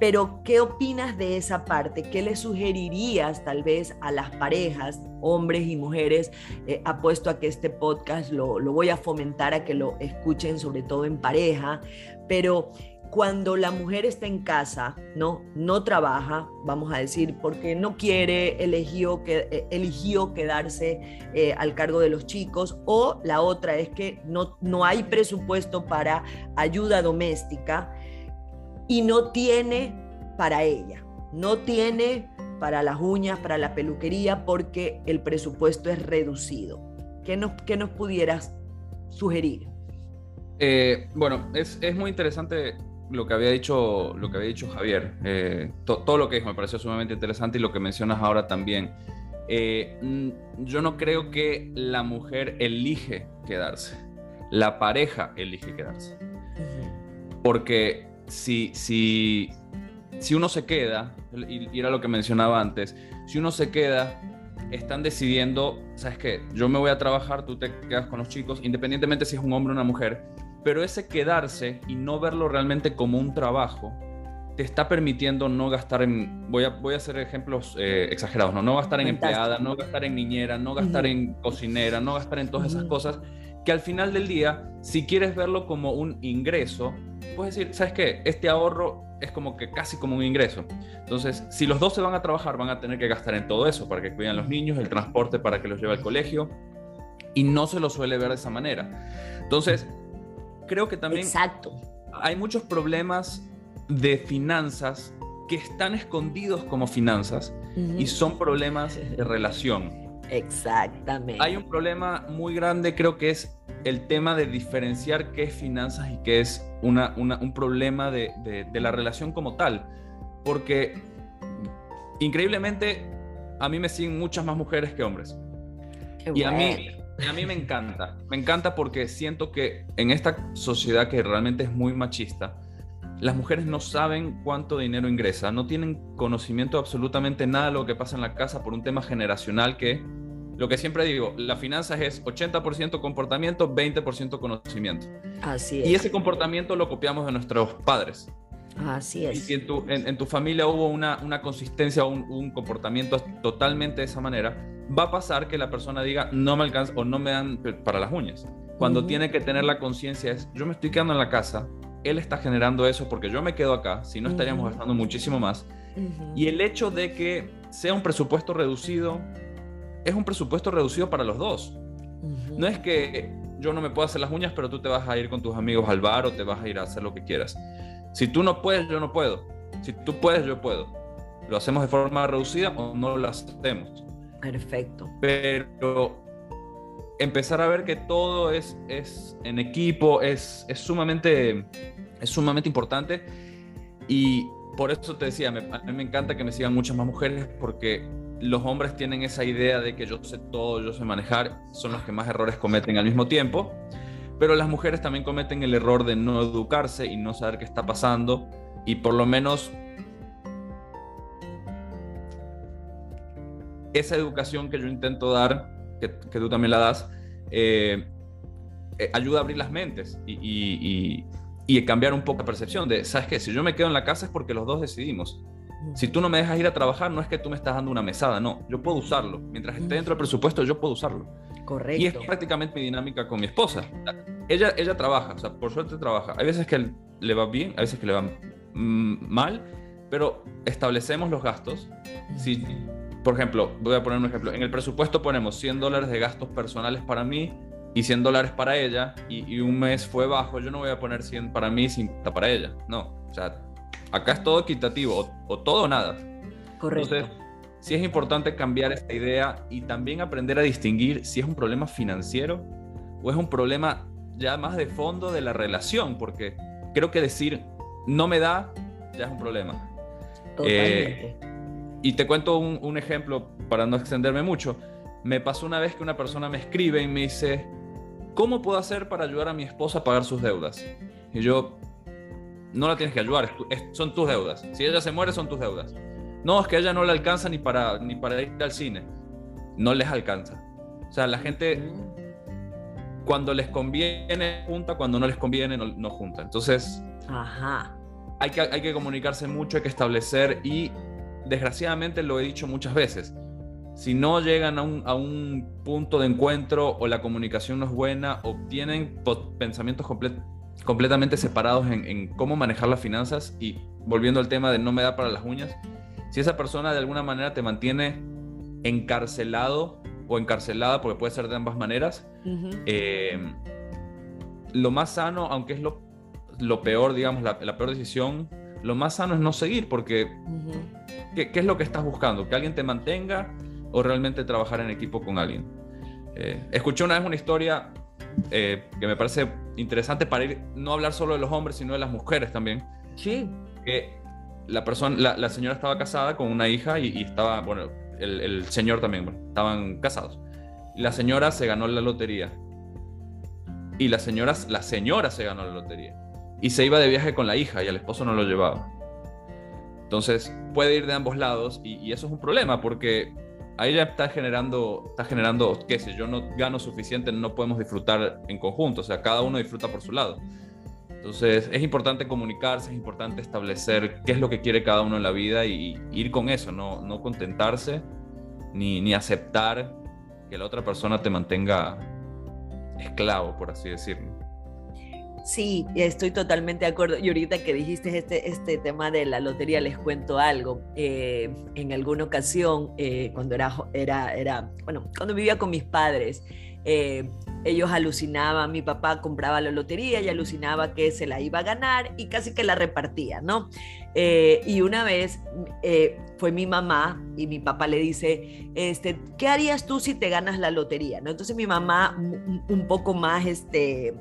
pero, ¿qué opinas de esa parte? ¿Qué le sugerirías tal vez a las parejas, hombres y mujeres? Eh, apuesto a que este podcast lo, voy a fomentar a que lo escuchen, sobre todo en pareja, pero cuando la mujer está en casa, ¿no? No trabaja, vamos a decir, porque no quiere, eligió, que, eh, eligió quedarse eh, al cargo de los chicos, o la otra es que no, no hay presupuesto para ayuda doméstica y no tiene para ella, no tiene para las uñas, para la peluquería, porque el presupuesto es reducido. ¿Qué nos, qué nos pudieras sugerir? Eh, bueno, es, muy interesante lo que había dicho, lo que había dicho Javier. Eh, todo lo que dijo me pareció sumamente interesante y lo que mencionas ahora también. Eh, mm, yo no creo que la mujer elige quedarse, la pareja elige quedarse. Porque si, si, si uno se queda, y, era lo que mencionaba antes, si uno se queda, están decidiendo, ¿sabes qué? Yo me voy a trabajar, tú te quedas con los chicos, independientemente si es un hombre o una mujer, pero ese quedarse y no verlo realmente como un trabajo, te está permitiendo no gastar en, voy a, voy a hacer ejemplos eh, exagerados, ¿no? no gastar en empleada, no gastar en niñera, no gastar en cocinera, no gastar en todas esas cosas, que al final del día, si quieres verlo como un ingreso, puedes decir, ¿sabes qué? Este ahorro es como que casi como un ingreso. Entonces, si los dos se van a trabajar, van a tener que gastar en todo eso para que cuiden los niños, el transporte para que los lleve al colegio, y no se lo suele ver de esa manera. Entonces, creo que también Exacto. hay muchos problemas de finanzas que están escondidos como finanzas y son problemas de relación. Exactamente. Hay un problema muy grande, creo que es el tema de diferenciar qué es finanzas y qué es una, un problema de, de, la relación como tal. Porque increíblemente a mí me siguen muchas más mujeres que hombres. y a mí, a mí me encanta. Me encanta porque siento que en esta sociedad que realmente es muy machista, las mujeres no saben cuánto dinero ingresa, no tienen conocimiento absolutamente nada de lo que pasa en la casa por un tema generacional que lo que siempre digo, la finanzas es 80% comportamiento, 20% conocimiento. Así es. Y ese comportamiento lo copiamos de nuestros padres. Así es. Y si en tu, en, tu familia hubo una, una consistencia o un, un, comportamiento totalmente de esa manera, va a pasar que la persona diga, no me alcanza o no me dan para las uñas. Cuando tiene que tener la conciencia es, yo me estoy quedando en la casa, él está generando eso porque yo me quedo acá, si no estaríamos gastando muchísimo más. Y el hecho de que sea un presupuesto reducido es un presupuesto reducido para los dos. No es que yo no me puedo hacer las uñas, pero tú te vas a ir con tus amigos al bar o te vas a ir a hacer lo que quieras. Si tú no puedes, yo no puedo. Si tú puedes, yo puedo. Lo hacemos de forma reducida o no lo hacemos. Perfecto. Pero empezar a ver que todo es, es en equipo es, es, sumamente, es sumamente importante. Y por eso te decía, a mí me encanta que me sigan muchas más mujeres porque los hombres tienen esa idea de que yo sé todo, yo sé manejar, son los que más errores cometen al mismo tiempo, pero las mujeres también cometen el error de no educarse y no saber qué está pasando y por lo menos esa educación que yo intento dar, que, tú también la das, eh, eh, ayuda a abrir las mentes y, y, y cambiar un poco la percepción de, ¿sabes qué? Si yo me quedo en la casa es porque los dos decidimos si tú no me dejas ir a trabajar, no es que tú me estás dando una mesada, no, yo puedo usarlo. Mientras esté dentro del presupuesto, yo puedo usarlo. Correcto. Y es prácticamente mi dinámica con mi esposa. Ella, ella trabaja, o sea, por suerte trabaja. Hay veces que le va bien, hay veces que le va mal, pero establecemos los gastos. Si, por ejemplo, voy a poner un ejemplo. En el presupuesto ponemos 100 dólares de gastos personales para mí y 100 dólares para ella, y, y un mes fue bajo, yo no voy a poner 100 para mí y 50 para ella. No, o sea, Acá es todo equitativo, o, todo o nada. Correcto. Entonces, sí es importante cambiar esta idea y también aprender a distinguir si es un problema financiero o es un problema ya más de fondo de la relación, porque creo que decir no me da ya es un problema. Totalmente. Eh, y te cuento un, un, ejemplo para no extenderme mucho. Me pasó una vez que una persona me escribe y me dice, ¿cómo puedo hacer para ayudar a mi esposa a pagar sus deudas? Y yo, no la tienes que ayudar, son tus deudas. Si ella se muere, son tus deudas. No, es que a ella no le alcanza ni para, ni para ir al cine. No les alcanza. O sea, la gente, cuando les conviene, junta, cuando no les conviene, no, junta. Entonces, Ajá. Hay, que, hay que comunicarse mucho, hay que establecer y, desgraciadamente, lo he dicho muchas veces. Si no llegan a un, a un punto de encuentro o la comunicación no es buena o tienen pensamientos completos completamente separados en, cómo manejar las finanzas y volviendo al tema de no me da para las uñas, si esa persona de alguna manera te mantiene encarcelado o encarcelada, porque puede ser de ambas maneras, eh, lo más sano, aunque es lo, lo peor, digamos, la, peor decisión, lo más sano es no seguir, porque ¿qué, es lo que estás buscando? ¿Que alguien te mantenga o realmente trabajar en equipo con alguien? Eh, escuché una vez una historia eh, que me parece interesante para ir, no hablar solo de los hombres, sino de las mujeres también. Sí. Que la, persona, la, señora estaba casada con una hija y, estaba, bueno, el, señor también, estaban casados. La señora se ganó la lotería. Y la señora, la señora se ganó la lotería. Y se iba de viaje con la hija y al esposo no lo llevaba. Entonces puede ir de ambos lados y, y eso es un problema porque ahí ya está generando, está generando que si yo no gano suficiente, no podemos disfrutar en conjunto, o sea, cada uno disfruta por su lado. Entonces es importante comunicarse, es importante establecer qué es lo que quiere cada uno en la vida y, ir con eso, no, no contentarse ni, ni aceptar que la otra persona te mantenga esclavo, por así decirlo. Sí, estoy totalmente de acuerdo. Y ahorita que dijiste este, este tema de la lotería, les cuento algo. Eh, en alguna ocasión, eh, cuando era, era, era, bueno, cuando vivía con mis padres, eh, ellos alucinaban, mi papá compraba la lotería y alucinaba que se la iba a ganar y casi que la repartía, ¿no? y una vez fue mi mamá y mi papá le dice, este, ¿qué harías tú si te ganas la lotería? ¿no? Entonces mi mamá un poco más, este,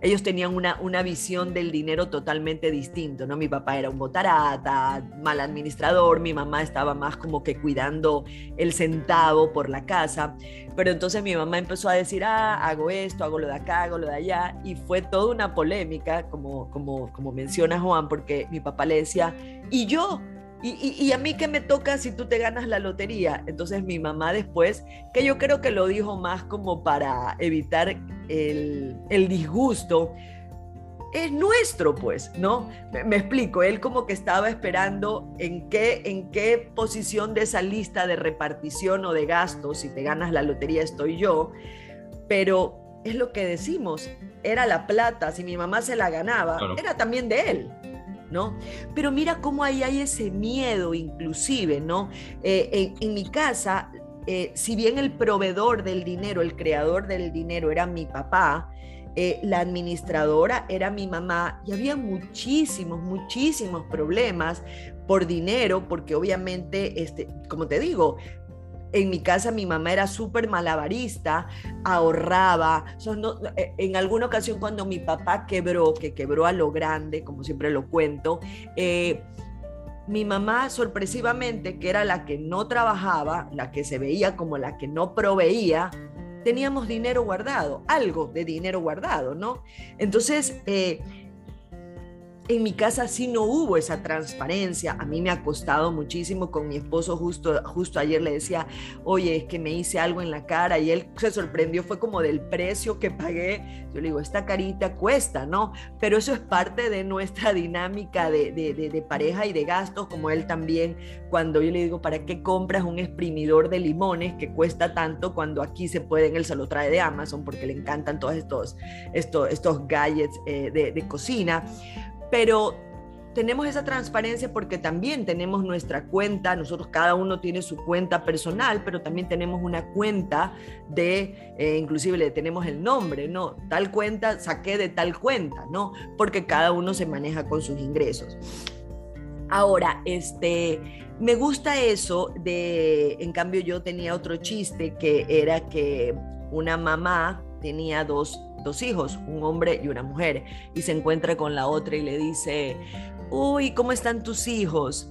ellos tenían una, una visión del dinero totalmente distinto, ¿no? Mi papá era un botarata, mal administrador, mi mamá estaba más como que cuidando el centavo por la casa, pero entonces mi mamá empezó a decir, ah, hago esto, hago lo de acá, hago lo de allá, y fue toda una polémica, como, como, como menciona Juan, porque mi papá le decía, ¿y yo? Y, a mí qué me toca si tú te ganas la lotería. Entonces mi mamá después, que yo creo que lo dijo más como para evitar el, disgusto, es nuestro, pues, ¿no? Me, explico, él como que estaba esperando en qué, en qué posición de esa lista de repartición o de gastos, si te ganas la lotería estoy yo, pero es lo que decimos, era la plata, si mi mamá se la ganaba, era también de él. ¿no? Pero mira cómo ahí hay ese miedo inclusive, ¿no? Eh, en, mi casa, eh, si bien el proveedor del dinero, el creador del dinero era mi papá, eh, la administradora era mi mamá y había muchísimos, muchísimos problemas por dinero, porque obviamente, este, como te digo, en mi casa mi mamá era súper malabarista, ahorraba. Eh, en alguna ocasión cuando mi papá quebró, que quebró a lo grande, como siempre lo cuento, mi mamá sorpresivamente, que era la que no trabajaba, la que se veía como la que no proveía, teníamos dinero guardado, algo de dinero guardado, ¿no? Entonces, eh, en mi casa sí no hubo esa transparencia. A mí me ha costado muchísimo con mi esposo. Justo, justo ayer le decía, oye, es que me hice algo en la cara y él se sorprendió, fue como del precio que pagué. Yo le digo, esta carita cuesta, ¿no? Pero eso es parte de nuestra dinámica de, de, de, pareja y de gastos, como él también, cuando yo le digo, ¿para qué compras un exprimidor de limones que cuesta tanto cuando aquí se pueden, él se lo trae de Amazon porque le encantan todos estos, estos, estos gadgets eh, de, de cocina? Pero tenemos esa transparencia porque también tenemos nuestra cuenta, nosotros cada uno tiene su cuenta personal, pero también tenemos una cuenta de, eh, inclusive le tenemos el nombre, ¿no? Tal cuenta saqué de tal cuenta, ¿no? Porque cada uno se maneja con sus ingresos. Ahora, este, me gusta eso de, en cambio yo tenía otro chiste que era que una mamá tenía dos dos hijos, un hombre y una mujer, y se encuentra con la otra y le dice, uy, ¿cómo están tus hijos?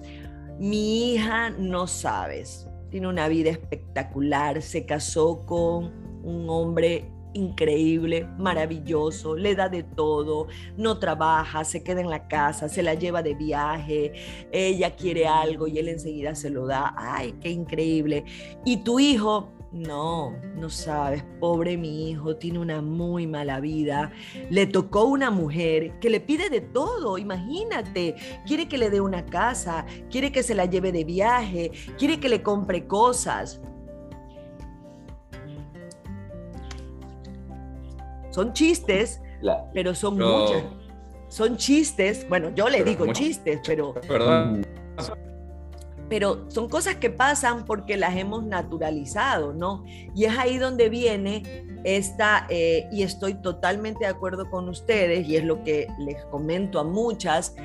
Mi hija no sabes, tiene una vida espectacular, se casó con un hombre increíble, maravilloso, le da de todo, no trabaja, se queda en la casa, se la lleva de viaje, ella quiere algo y él enseguida se lo da, ay, qué increíble. Y tu hijo no, no sabes, pobre mi hijo, tiene una muy mala vida. Le tocó una mujer que le pide de todo, imagínate. Quiere que le dé una casa, quiere que se la lleve de viaje, quiere que le compre cosas. Son chistes, pero son muchas. Son chistes, bueno, yo le digo chistes, pero... Perdón pero son cosas que pasan porque las hemos naturalizado, ¿no? Y es ahí donde viene esta, eh, y estoy totalmente de acuerdo con ustedes, y es lo que les comento a muchas,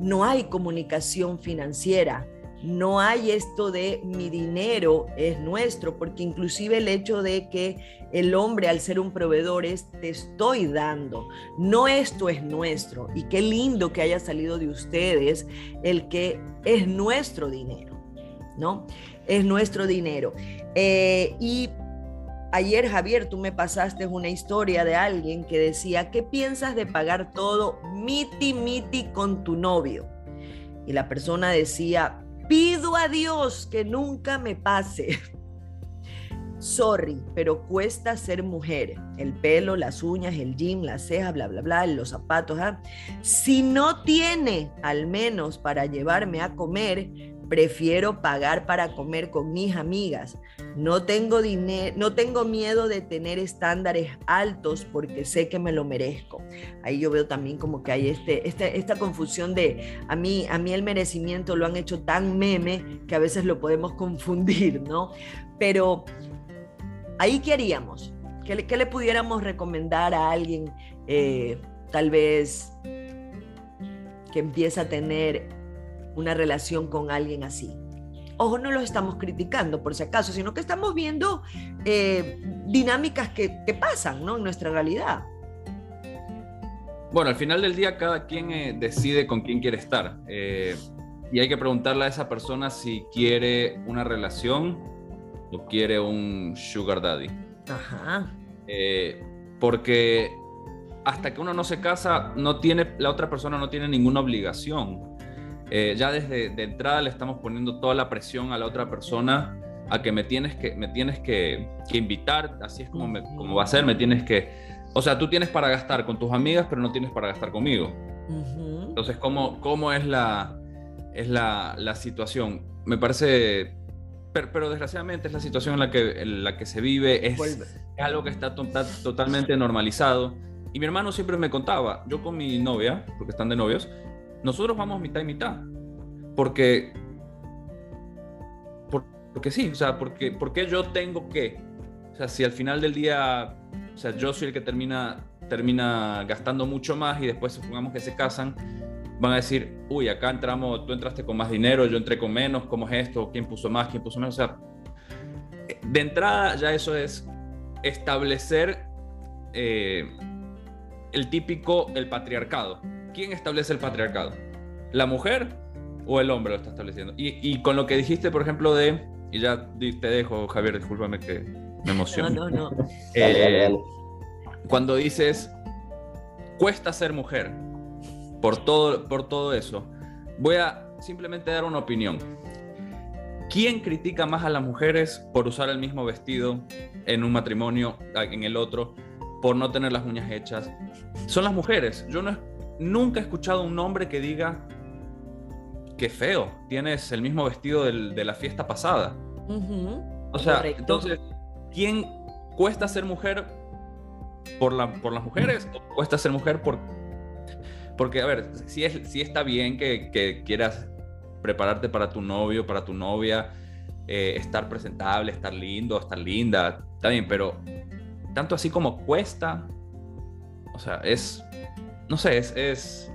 no hay comunicación financiera. No hay esto de mi dinero es nuestro, porque inclusive el hecho de que el hombre al ser un proveedor es te estoy dando, no esto es nuestro. Y qué lindo que haya salido de ustedes el que es nuestro dinero, ¿no? Es nuestro dinero. Eh, y ayer, Javier, tú me pasaste una historia de alguien que decía, ¿qué piensas de pagar todo miti miti con tu novio? Y la persona decía, pido a Dios que nunca me pase. Sorry, pero cuesta ser mujer. El pelo, las uñas, el gym, las cejas, bla, bla, bla, los zapatos. ¿ah? Si no tiene al menos para llevarme a comer, Prefiero pagar para comer con mis amigas. No tengo dinero, no tengo miedo de tener estándares altos porque sé que me lo merezco. Ahí yo veo también como que hay este, este, esta confusión de a mí, a mí el merecimiento lo han hecho tan meme que a veces lo podemos (laughs) confundir, ¿no? Pero ahí qué haríamos? ¿Qué le, pudiéramos recomendar a alguien eh, tal vez que empieza a tener una relación con alguien así. Ojo, no lo estamos criticando por si acaso, sino que estamos viendo eh, dinámicas que, pasan ¿no? en nuestra realidad. Bueno, al final del día cada quien eh, decide con quién quiere estar. Eh, y hay que preguntarle a esa persona si quiere una relación o quiere un sugar daddy. Ajá. porque hasta que uno no se casa, no tiene, la otra persona no tiene ninguna obligación. Eh, ya desde de entrada le estamos poniendo toda la presión a la otra persona a que me tienes que, me tienes que, invitar, así es como, como va a ser, me tienes que... O sea, tú tienes para gastar con tus amigas, pero no tienes para gastar conmigo. Entonces, ¿cómo, cómo es, la, es la, la situación? Me parece pero, desgraciadamente es la situación en la que, en la que se vive, es, es algo que está totalmente normalizado. Y mi hermano siempre me contaba, yo con mi novia, porque están de novios, nosotros vamos mitad y mitad. Porque, porque sí, o sea, porque, porque yo tengo que, o sea, si al final del día, o sea, yo soy el que termina, termina gastando mucho más y después supongamos que se casan, van a decir, uy, acá entramos, tú entraste con más dinero, yo entré con menos, ¿cómo es esto? ¿Quién puso más? ¿Quién puso menos? O sea, de entrada ya eso es establecer eh, el típico, el patriarcado. ¿Quién establece el patriarcado? ¿La mujer o el hombre lo está estableciendo? Y, con lo que dijiste, por ejemplo, de, y ya te dejo, Javier, discúlpame que me emociono. No, no, no. (laughs) Eh, cuando dices, cuesta ser mujer, por todo, por todo eso, voy a simplemente dar una opinión. ¿Quién critica más a las mujeres por usar el mismo vestido en un matrimonio, en el otro? por no tener las uñas hechas, son las mujeres. Yo no, nunca he escuchado un hombre que diga, qué feo, tienes el mismo vestido de la fiesta pasada. O sea, entonces, ¿quién cuesta ser mujer por, la, por las mujeres o cuesta ser mujer por... Porque, a ver, si, es, si está bien que, quieras prepararte para tu novio, para tu novia, eh, estar presentable, estar lindo, estar linda, está bien, pero tanto así como cuesta. O sea, es, no sé, es, es,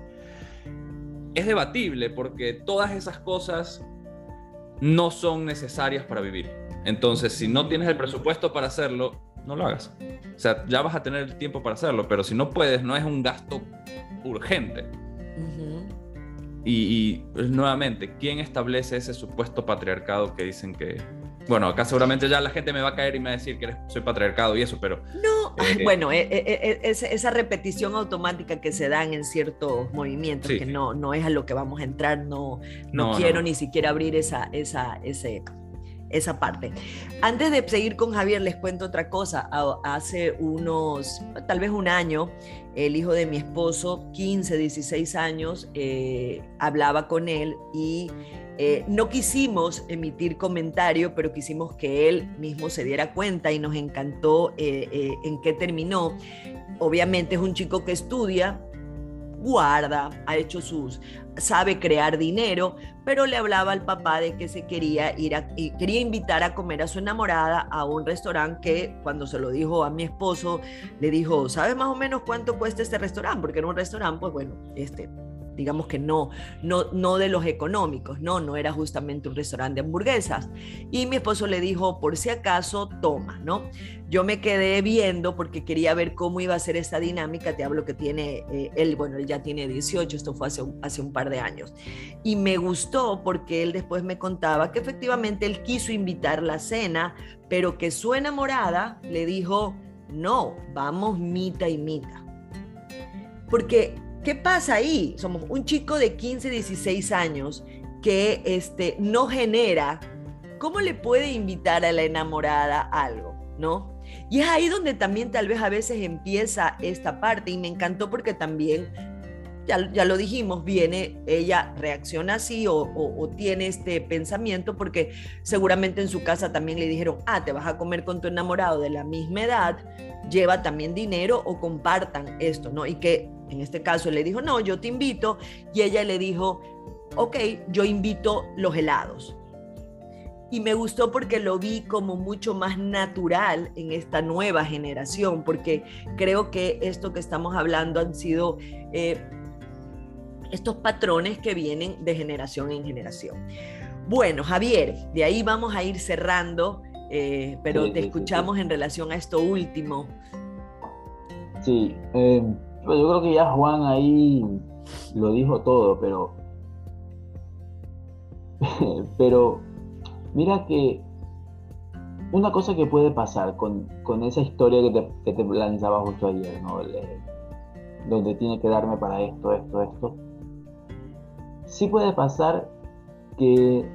es debatible porque todas esas cosas no son necesarias para vivir. Entonces, si no tienes el presupuesto para hacerlo, no lo hagas. O sea, ya vas a tener el tiempo para hacerlo, pero si no puedes, no es un gasto urgente. y, y, pues, nuevamente, ¿quién establece ese supuesto patriarcado que dicen que, bueno, acá seguramente ya la gente me va a caer y me va a decir que soy patriarcado y eso, pero... No, eh, bueno, eh, eh, esa repetición automática que se dan en ciertos movimientos, que no, no es a lo que vamos a entrar, no, no, quiero ni siquiera abrir esa, esa, ese, esa parte. Antes de seguir con Javier, les cuento otra cosa. Hace unos, tal vez un año, el hijo de mi esposo, 15, 16 años, hablaba con él y eh, no quisimos emitir comentario, pero quisimos que él mismo se diera cuenta y nos encantó eh, eh, en qué terminó. Obviamente es un chico que estudia, guarda, ha hecho sus, sabe crear dinero, pero le hablaba al papá de que se quería ir a, quería invitar a comer a su enamorada a un restaurante que cuando se lo dijo a mi esposo, le dijo, ¿sabes más o menos cuánto cuesta este restaurante? Porque era un restaurante, pues bueno, este, digamos que no, no, no de los económicos, no, no era justamente un restaurante de hamburguesas. Y mi esposo le dijo, por si acaso, toma, ¿no? Yo me quedé viendo porque quería ver cómo iba a ser esta dinámica, te hablo que tiene, eh, él, bueno, él ya tiene 18, esto fue hace un, hace un par de años. Y me gustó porque él después me contaba que efectivamente él quiso invitar la cena, pero que su enamorada le dijo, no, vamos mita y mita. Porque ¿Qué pasa ahí? Somos un chico de 15, 16 años que este, no genera, ¿cómo le puede invitar a la enamorada algo? ¿No? Y es ahí donde también tal vez a veces empieza esta parte y me encantó porque también ya, lo dijimos, viene, ella reacciona así o, tiene este pensamiento porque seguramente en su casa también le dijeron, ah, te vas a comer con tu enamorado de la misma edad, lleva también dinero o compartan esto, ¿no? Y que en este caso le dijo, no, yo te invito, y ella le dijo, ok, yo invito los helados. Y me gustó porque lo vi como mucho más natural en esta nueva generación, porque creo que esto que estamos hablando han sido eh, estos patrones que vienen de generación en generación. Bueno, Javier, de ahí vamos a ir cerrando, eh, pero te escuchamos en relación a esto último. Sí, eh, pues yo creo que ya Juan ahí lo dijo todo, pero (laughs) pero mira que una cosa que puede pasar con, esa historia que te, que lanzaba justo ayer, ¿no? donde tiene que darme para esto, esto, esto. Sí puede pasar que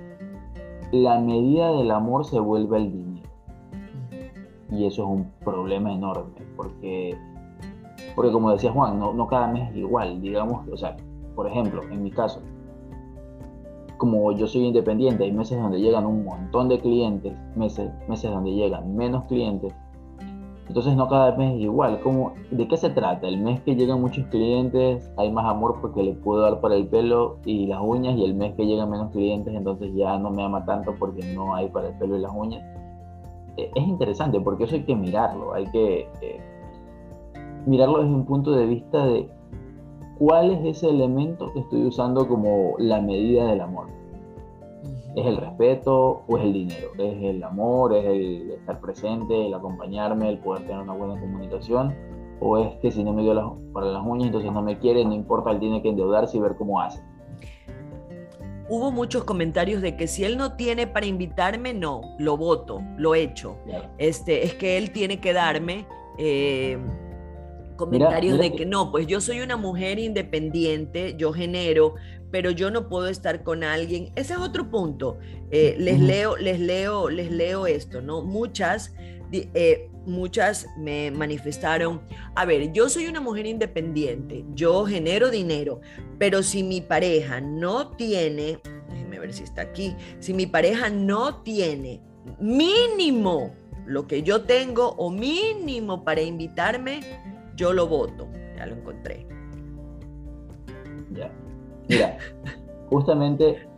la medida del amor se vuelve el dinero. Y eso es un problema enorme, porque, porque como decía Juan, no, no cada mes es igual. Digamos, o sea, por ejemplo, en mi caso, como yo soy independiente, hay meses donde llegan un montón de clientes, meses, meses donde llegan menos clientes. Entonces no cada mes es igual. ¿Cómo, ¿De qué se trata? El mes que llegan muchos clientes hay más amor porque le puedo dar para el pelo y las uñas y el mes que llegan menos clientes entonces ya no me ama tanto porque no hay para el pelo y las uñas. E, es interesante porque eso hay que mirarlo, hay que eh, mirarlo desde un punto de vista de ¿cuál es ese elemento que estoy usando como la medida del amor? ¿Es el respeto o es el dinero? ¿Es el amor? ¿Es el estar presente, el acompañarme, el poder tener una buena comunicación? ¿O es que si no me dio para las uñas, entonces no me quiere, no importa, él tiene que endeudarse y ver cómo hace? Hubo muchos comentarios de que si él no tiene para invitarme, no, lo voto, lo echo. Este, es que él tiene que darme. Eh, comentarios de que no, pues yo soy una mujer independiente, yo genero, pero yo no puedo estar con alguien. Ese es otro punto. Eh, les leo, les leo, les leo esto, ¿no? Muchas, eh, muchas me manifestaron, a ver, yo soy una mujer independiente, yo genero dinero, pero si mi pareja no tiene, déjenme ver si está aquí, si mi pareja no tiene mínimo lo que yo tengo o mínimo para invitarme, yo lo voto. Ya lo encontré. Ya. Mira, justamente.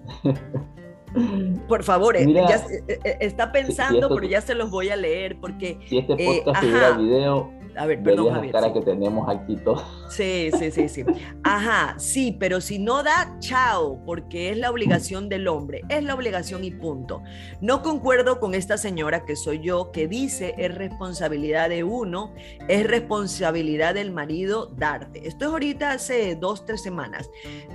Por favor, eh, ya, eh, eh, está pensando, pero ya se los voy a leer porque. Si este podcast tuviera video, a ver, perdón, Javier. cara que tenemos aquí todos. Sí, sí, sí, sí. Ajá, sí, pero si no da, chao, porque es la obligación del hombre, es la obligación y punto. No concuerdo con esta señora que soy yo, que dice es responsabilidad de uno, es responsabilidad del marido darte. Esto es ahorita hace dos, tres semanas.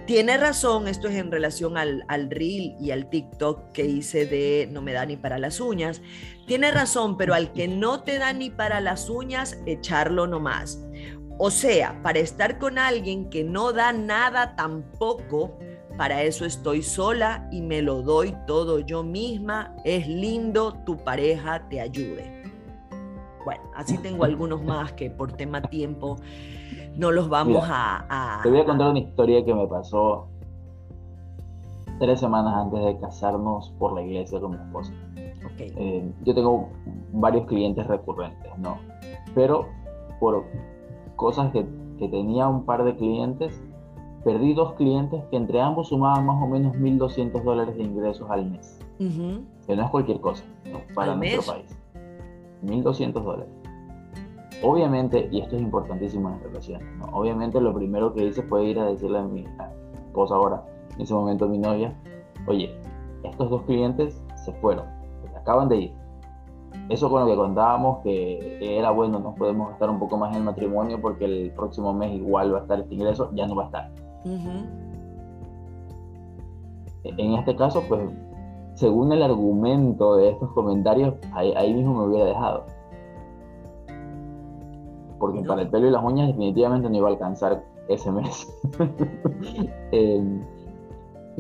Tiene razón, esto es en relación al, al reel y al TikTok que hice de no me da ni para las uñas. Tiene razón, pero al que no te da ni para las uñas, echarlo nomás. O sea, para estar con alguien que no da nada tampoco, para eso estoy sola y me lo doy todo yo misma. Es lindo, tu pareja te ayude. Bueno, así tengo algunos más que por tema tiempo no los vamos a, Te voy a contar una historia que me pasó tres semanas antes de casarnos por la iglesia con mi esposa. Eh, yo tengo varios clientes recurrentes, ¿no? Pero por cosas que, que, tenía un par de clientes, perdí dos clientes que entre ambos sumaban más o menos 1.200 dólares de ingresos al mes. Que no es cualquier cosa para nuestro país. 1.200 dólares. Obviamente, y esto es importantísimo en las relaciones, ¿no? obviamente lo primero que hice fue ir a decirle a mi esposa ahora, en ese momento mi novia, oye, estos dos clientes se fueron, acaban de ir. Eso con lo que contábamos, que era bueno, nos podemos gastar un poco más en el matrimonio porque el próximo mes igual va a estar este ingreso, ya no va a estar. En este caso, pues, según el argumento de estos comentarios, ahí, mismo me hubiera dejado. Porque para el pelo y las uñas definitivamente no iba a alcanzar ese mes. (laughs) eh,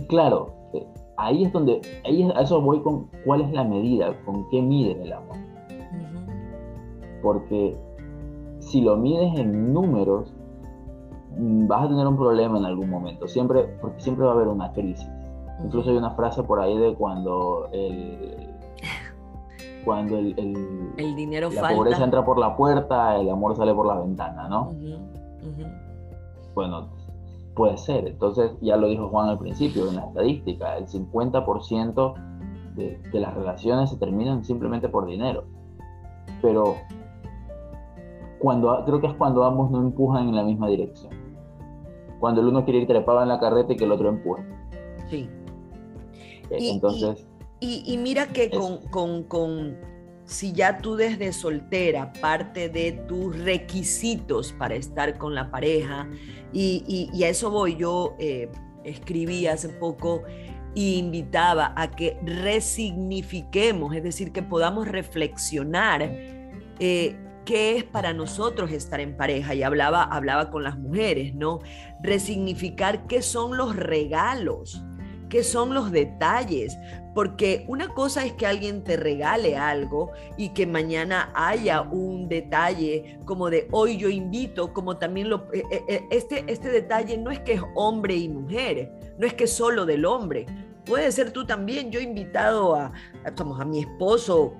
claro, ahí es donde, ahí a eso voy con cuál es la medida, con qué miden el amor. Porque si lo mides en números, mm, vas a tener un problema en algún momento, siempre, porque siempre va a haber una crisis. Incluso hay una frase por ahí de cuando el, (laughs) cuando el, el, dinero la pobreza entra por la puerta, el amor sale por la ventana, ¿no? Bueno, puede ser. Entonces, ya lo dijo Juan al principio, en la estadística, el 50% de, de las relaciones se terminan simplemente por dinero. Pero cuando, creo que es cuando ambos no empujan en la misma dirección. Cuando el uno quiere ir trepado en la carreta y que el otro empuje. Sí. Eh, entonces... Y, mira que con, con, si ya tú desde soltera, parte de tus requisitos para estar con la pareja, y, a eso voy, yo eh, escribí hace poco e invitaba a que resignifiquemos, es decir, que podamos reflexionar eh, qué es para nosotros estar en pareja. Y hablaba, hablaba con las mujeres, ¿no? Resignificar qué son los regalos, qué son los detalles, porque una cosa es que alguien te regale algo y que mañana haya un detalle como de hoy yo invito, como también lo, eh, eh, eh, este, este detalle no es que es hombre y mujer, no es que es solo del hombre. Puede ser tú también, yo he invitado a, a, a mi esposo,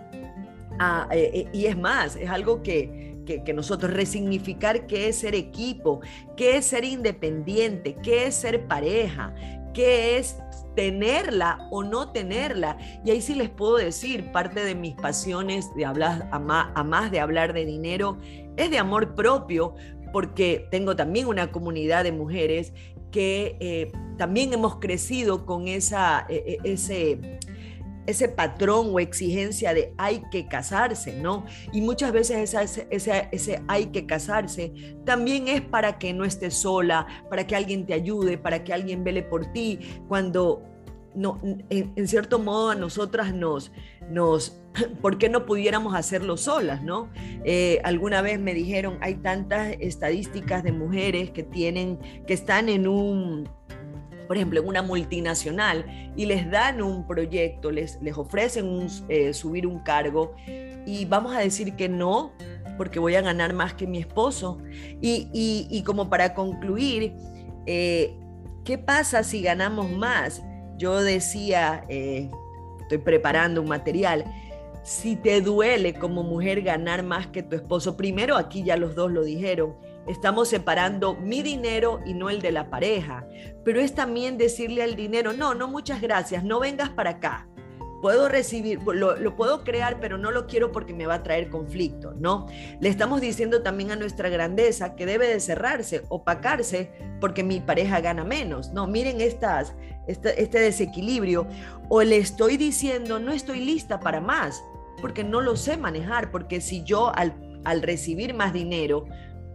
y es más, es algo que, que, nosotros resignificar qué es ser equipo, qué es ser independiente, qué es ser pareja, qué es tenerla o no tenerla. Y ahí sí les puedo decir, parte de mis pasiones de hablar, a más, de hablar de dinero, es de amor propio, porque tengo también una comunidad de mujeres que eh, también hemos crecido con esa, e, e, ese ese patrón o exigencia de hay que casarse, ¿no? Y muchas veces esa, ese hay que casarse también es para que no estés sola, para que alguien te ayude, para que alguien vele por ti, cuando no, en, cierto modo a nosotras nos, nos, (clears throat) ¿por qué no pudiéramos hacerlo solas, no? Eh, alguna vez me dijeron, hay tantas estadísticas de mujeres que tienen, que están en un por ejemplo, en una multinacional y les dan un proyecto, les, les ofrecen eh, subir un cargo y vamos a decir que no, porque voy a ganar más que mi esposo. Y, como para concluir, eh, ¿qué pasa si ganamos más? Yo decía, eh, estoy preparando un material, si te duele como mujer ganar más que tu esposo, primero aquí ya los dos lo dijeron, Estamos separando mi dinero y no el de la pareja. Pero es también decirle al dinero, no, no, muchas gracias, no vengas para acá. Puedo recibir, lo, puedo crear, pero no lo quiero porque me va a traer conflicto, ¿no? Le estamos diciendo también a nuestra grandeza que debe de cerrarse, opacarse, porque mi pareja gana menos, ¿no? Miren estas, este, este desequilibrio. O le estoy diciendo, no estoy lista para más, porque no lo sé manejar, porque si yo al, al recibir más dinero,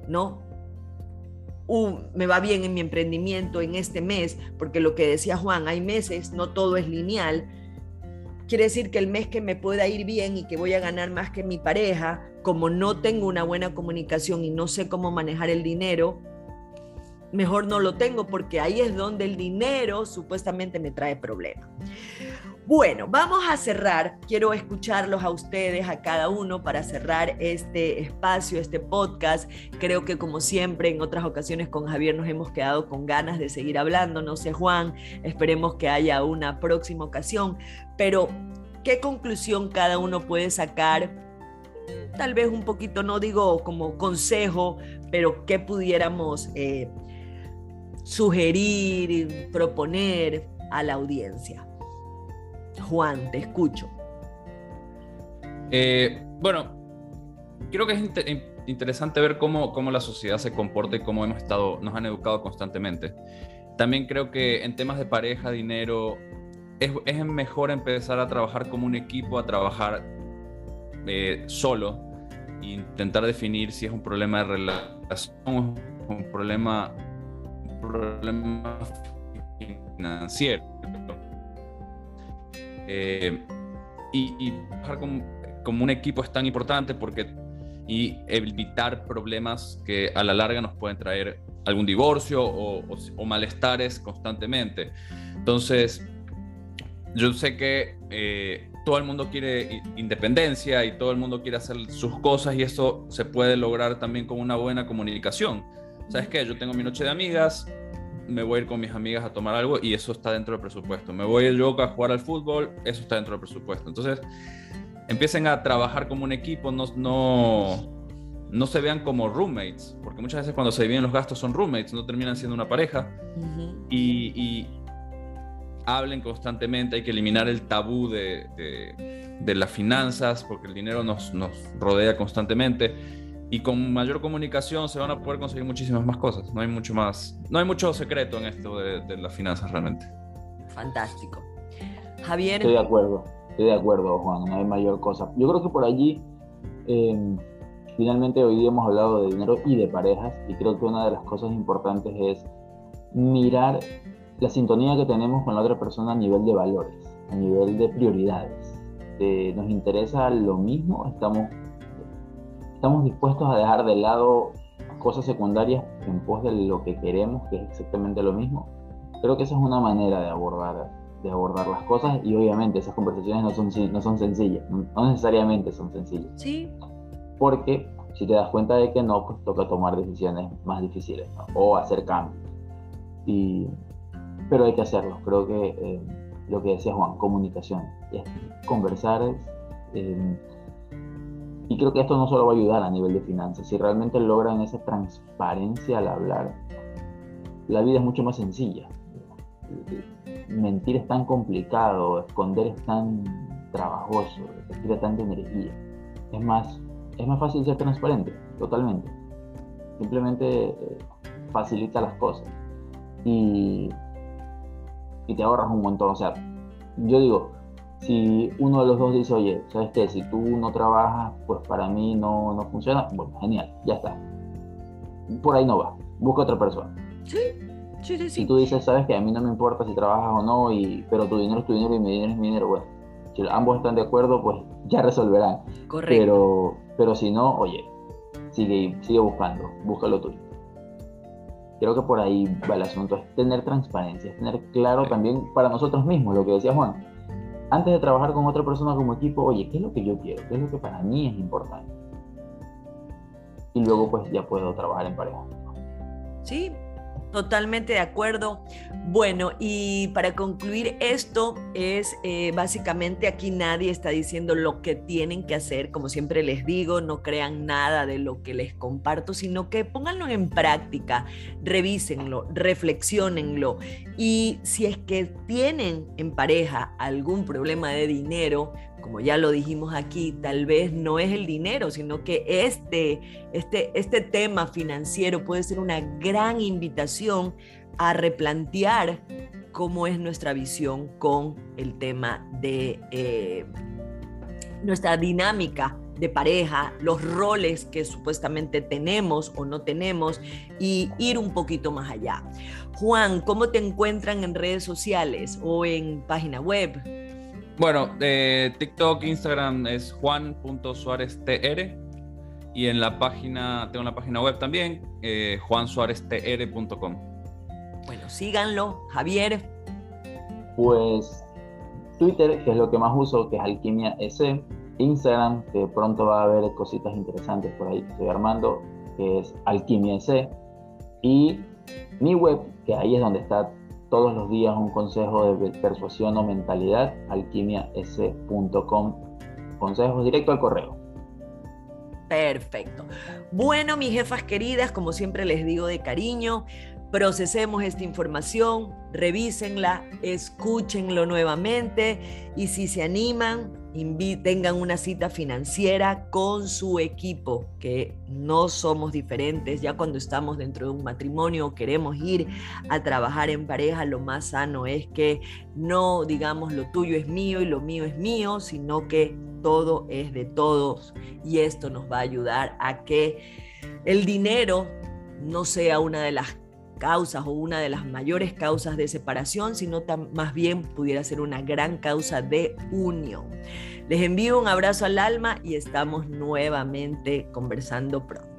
¿no? me va bien en mi emprendimiento en este mes, porque lo que decía Juan, hay meses, no todo es lineal. Quiere decir que el mes que me pueda ir bien y que voy a ganar más que mi pareja, como no tengo una buena comunicación y no sé cómo manejar el dinero, mejor no lo tengo porque ahí es donde el dinero supuestamente me trae problemas. Bueno, vamos a cerrar. Quiero escucharlos a ustedes, a cada uno, para cerrar este espacio, este podcast. Creo que como siempre, en otras ocasiones con Javier nos hemos quedado con ganas de seguir hablando. No sé, Juan, esperemos que haya una próxima ocasión. Pero, ¿qué conclusión cada uno puede sacar? Tal vez un poquito, no digo como consejo, pero ¿qué pudiéramos eh, sugerir, proponer a la audiencia? Juan, te escucho. Eh, bueno, creo que es interesante ver cómo, cómo, la sociedad se comporta y cómo hemos estado, nos han educado constantemente. También creo que en temas de pareja, dinero, es, mejor empezar a trabajar como un equipo, a trabajar eh, solo e intentar definir si es un problema de relación un problema, un problema financiero eh, y, trabajar como, un equipo es tan importante porque y evitar problemas que a la larga nos pueden traer algún divorcio o, malestares constantemente. Entonces, yo sé que eh, todo el mundo quiere independencia y todo el mundo quiere hacer sus cosas y eso se puede lograr también con una buena comunicación. ¿sabes qué? Yo tengo mi noche de amigas, me voy a ir con mis amigas a tomar algo y eso está dentro del presupuesto. Me voy yo a jugar al fútbol, eso está dentro del presupuesto. Entonces, empiecen a trabajar como un equipo, no, no, no se vean como roommates, porque muchas veces cuando se dividen los gastos son roommates, no terminan siendo una pareja. y, hablen constantemente, hay que eliminar el tabú de, de, las finanzas, porque el dinero nos, nos rodea constantemente y con mayor comunicación se van a poder conseguir muchísimas más cosas. No hay mucho más, no hay mucho secreto en esto de, las finanzas realmente. Fantástico. Javier. Estoy de acuerdo, estoy de acuerdo, Juan, no hay mayor cosa. Yo creo que por allí, em, finalmente hoy día hemos hablado de dinero y de parejas, y creo que una de las cosas importantes es mirar la sintonía que tenemos con la otra persona a nivel de valores, a nivel de prioridades. ¿Nos interesa lo mismo? ¿Estamos estamos dispuestos a dejar de lado cosas secundarias en pos de lo que queremos, que es exactamente lo mismo. Creo que esa es una manera de abordar, de abordar las cosas y obviamente esas conversaciones no son, no son sencillas, no necesariamente son sencillas. Sí. Porque si te das cuenta de que no, pues toca tomar decisiones más difíciles o hacer cambios. Y, pero hay que hacerlo. Creo que eh, lo que decía Juan, comunicación, es conversar, eh, y creo que esto no solo va a ayudar a nivel de finanzas, si realmente logran esa transparencia al hablar, la vida es mucho más sencilla. Mentir es tan complicado, esconder es tan trabajoso, requiere tanta energía. Es más, es más fácil ser transparente, totalmente. Simplemente eh, facilita las cosas y, y te ahorras un montón. O sea, yo digo, si uno de los dos dice, oye, ¿sabes qué? Si tú no trabajas, pues para mí no, no funciona, bueno, genial, ya está. Por ahí no va, busca otra persona. Sí, sí, sí. sí. Si tú dices, ¿sabes que A mí no me importa si trabajas o no, y, pero tu dinero es tu dinero y mi dinero es mi dinero, bueno, si ambos están de acuerdo, pues (laughs) ya resolverán. Correcto. Pero, pero si no, oye, sigue, sigue buscando, busca lo tuyo. Creo que por ahí va el asunto, es tener transparencia, es tener claro también para nosotros mismos, lo que decía Juan antes de trabajar con otra persona como equipo, oye, ¿qué es lo que yo quiero? ¿Qué es lo que para mí es importante? Y luego pues ya puedo trabajar en pareja. Sí, Totalmente de acuerdo. Bueno, y para concluir esto es eh, básicamente aquí nadie está diciendo lo que tienen que hacer, como siempre les digo, no crean nada de lo que les comparto, sino que pónganlo en práctica, revísenlo, reflexionenlo y si es que tienen en pareja algún problema de dinero, como ya lo dijimos aquí, tal vez no es el dinero, sino que este, este, este tema financiero puede ser una gran invitación a replantear cómo es nuestra visión con el tema de eh, nuestra dinámica de pareja, los roles que supuestamente tenemos o no tenemos y ir un poquito más allá. Juan, ¿cómo te encuentran en redes sociales o en página web? Bueno, eh, TikTok, Instagram es juan.suáreztr y en la página, tengo una página web también, eh. Bueno, síganlo, Javier. Pues Twitter, que es lo que más uso, que es Alquimia S. Instagram, que pronto va a haber cositas interesantes por ahí que estoy armando, que es Alquimia S. Y mi web, que ahí es donde está todos los días un consejo de persuasión o mentalidad, alquimias.com. Consejos directo al correo. Perfecto. Bueno, mis jefas queridas, como siempre les digo de cariño, procesemos esta información, revísenla, escúchenlo nuevamente y si se animan, tengan una cita financiera con su equipo, que no somos diferentes. Ya cuando estamos dentro de un matrimonio, queremos ir a trabajar en pareja, lo más sano es que no digamos lo tuyo es mío y lo mío es mío, sino que todo es de todos y esto nos va a ayudar a que el dinero no sea una de las causas o una de las mayores causas de separación, sino más bien pudiera ser una gran causa de unión. Les envío un abrazo al alma y estamos nuevamente conversando pronto.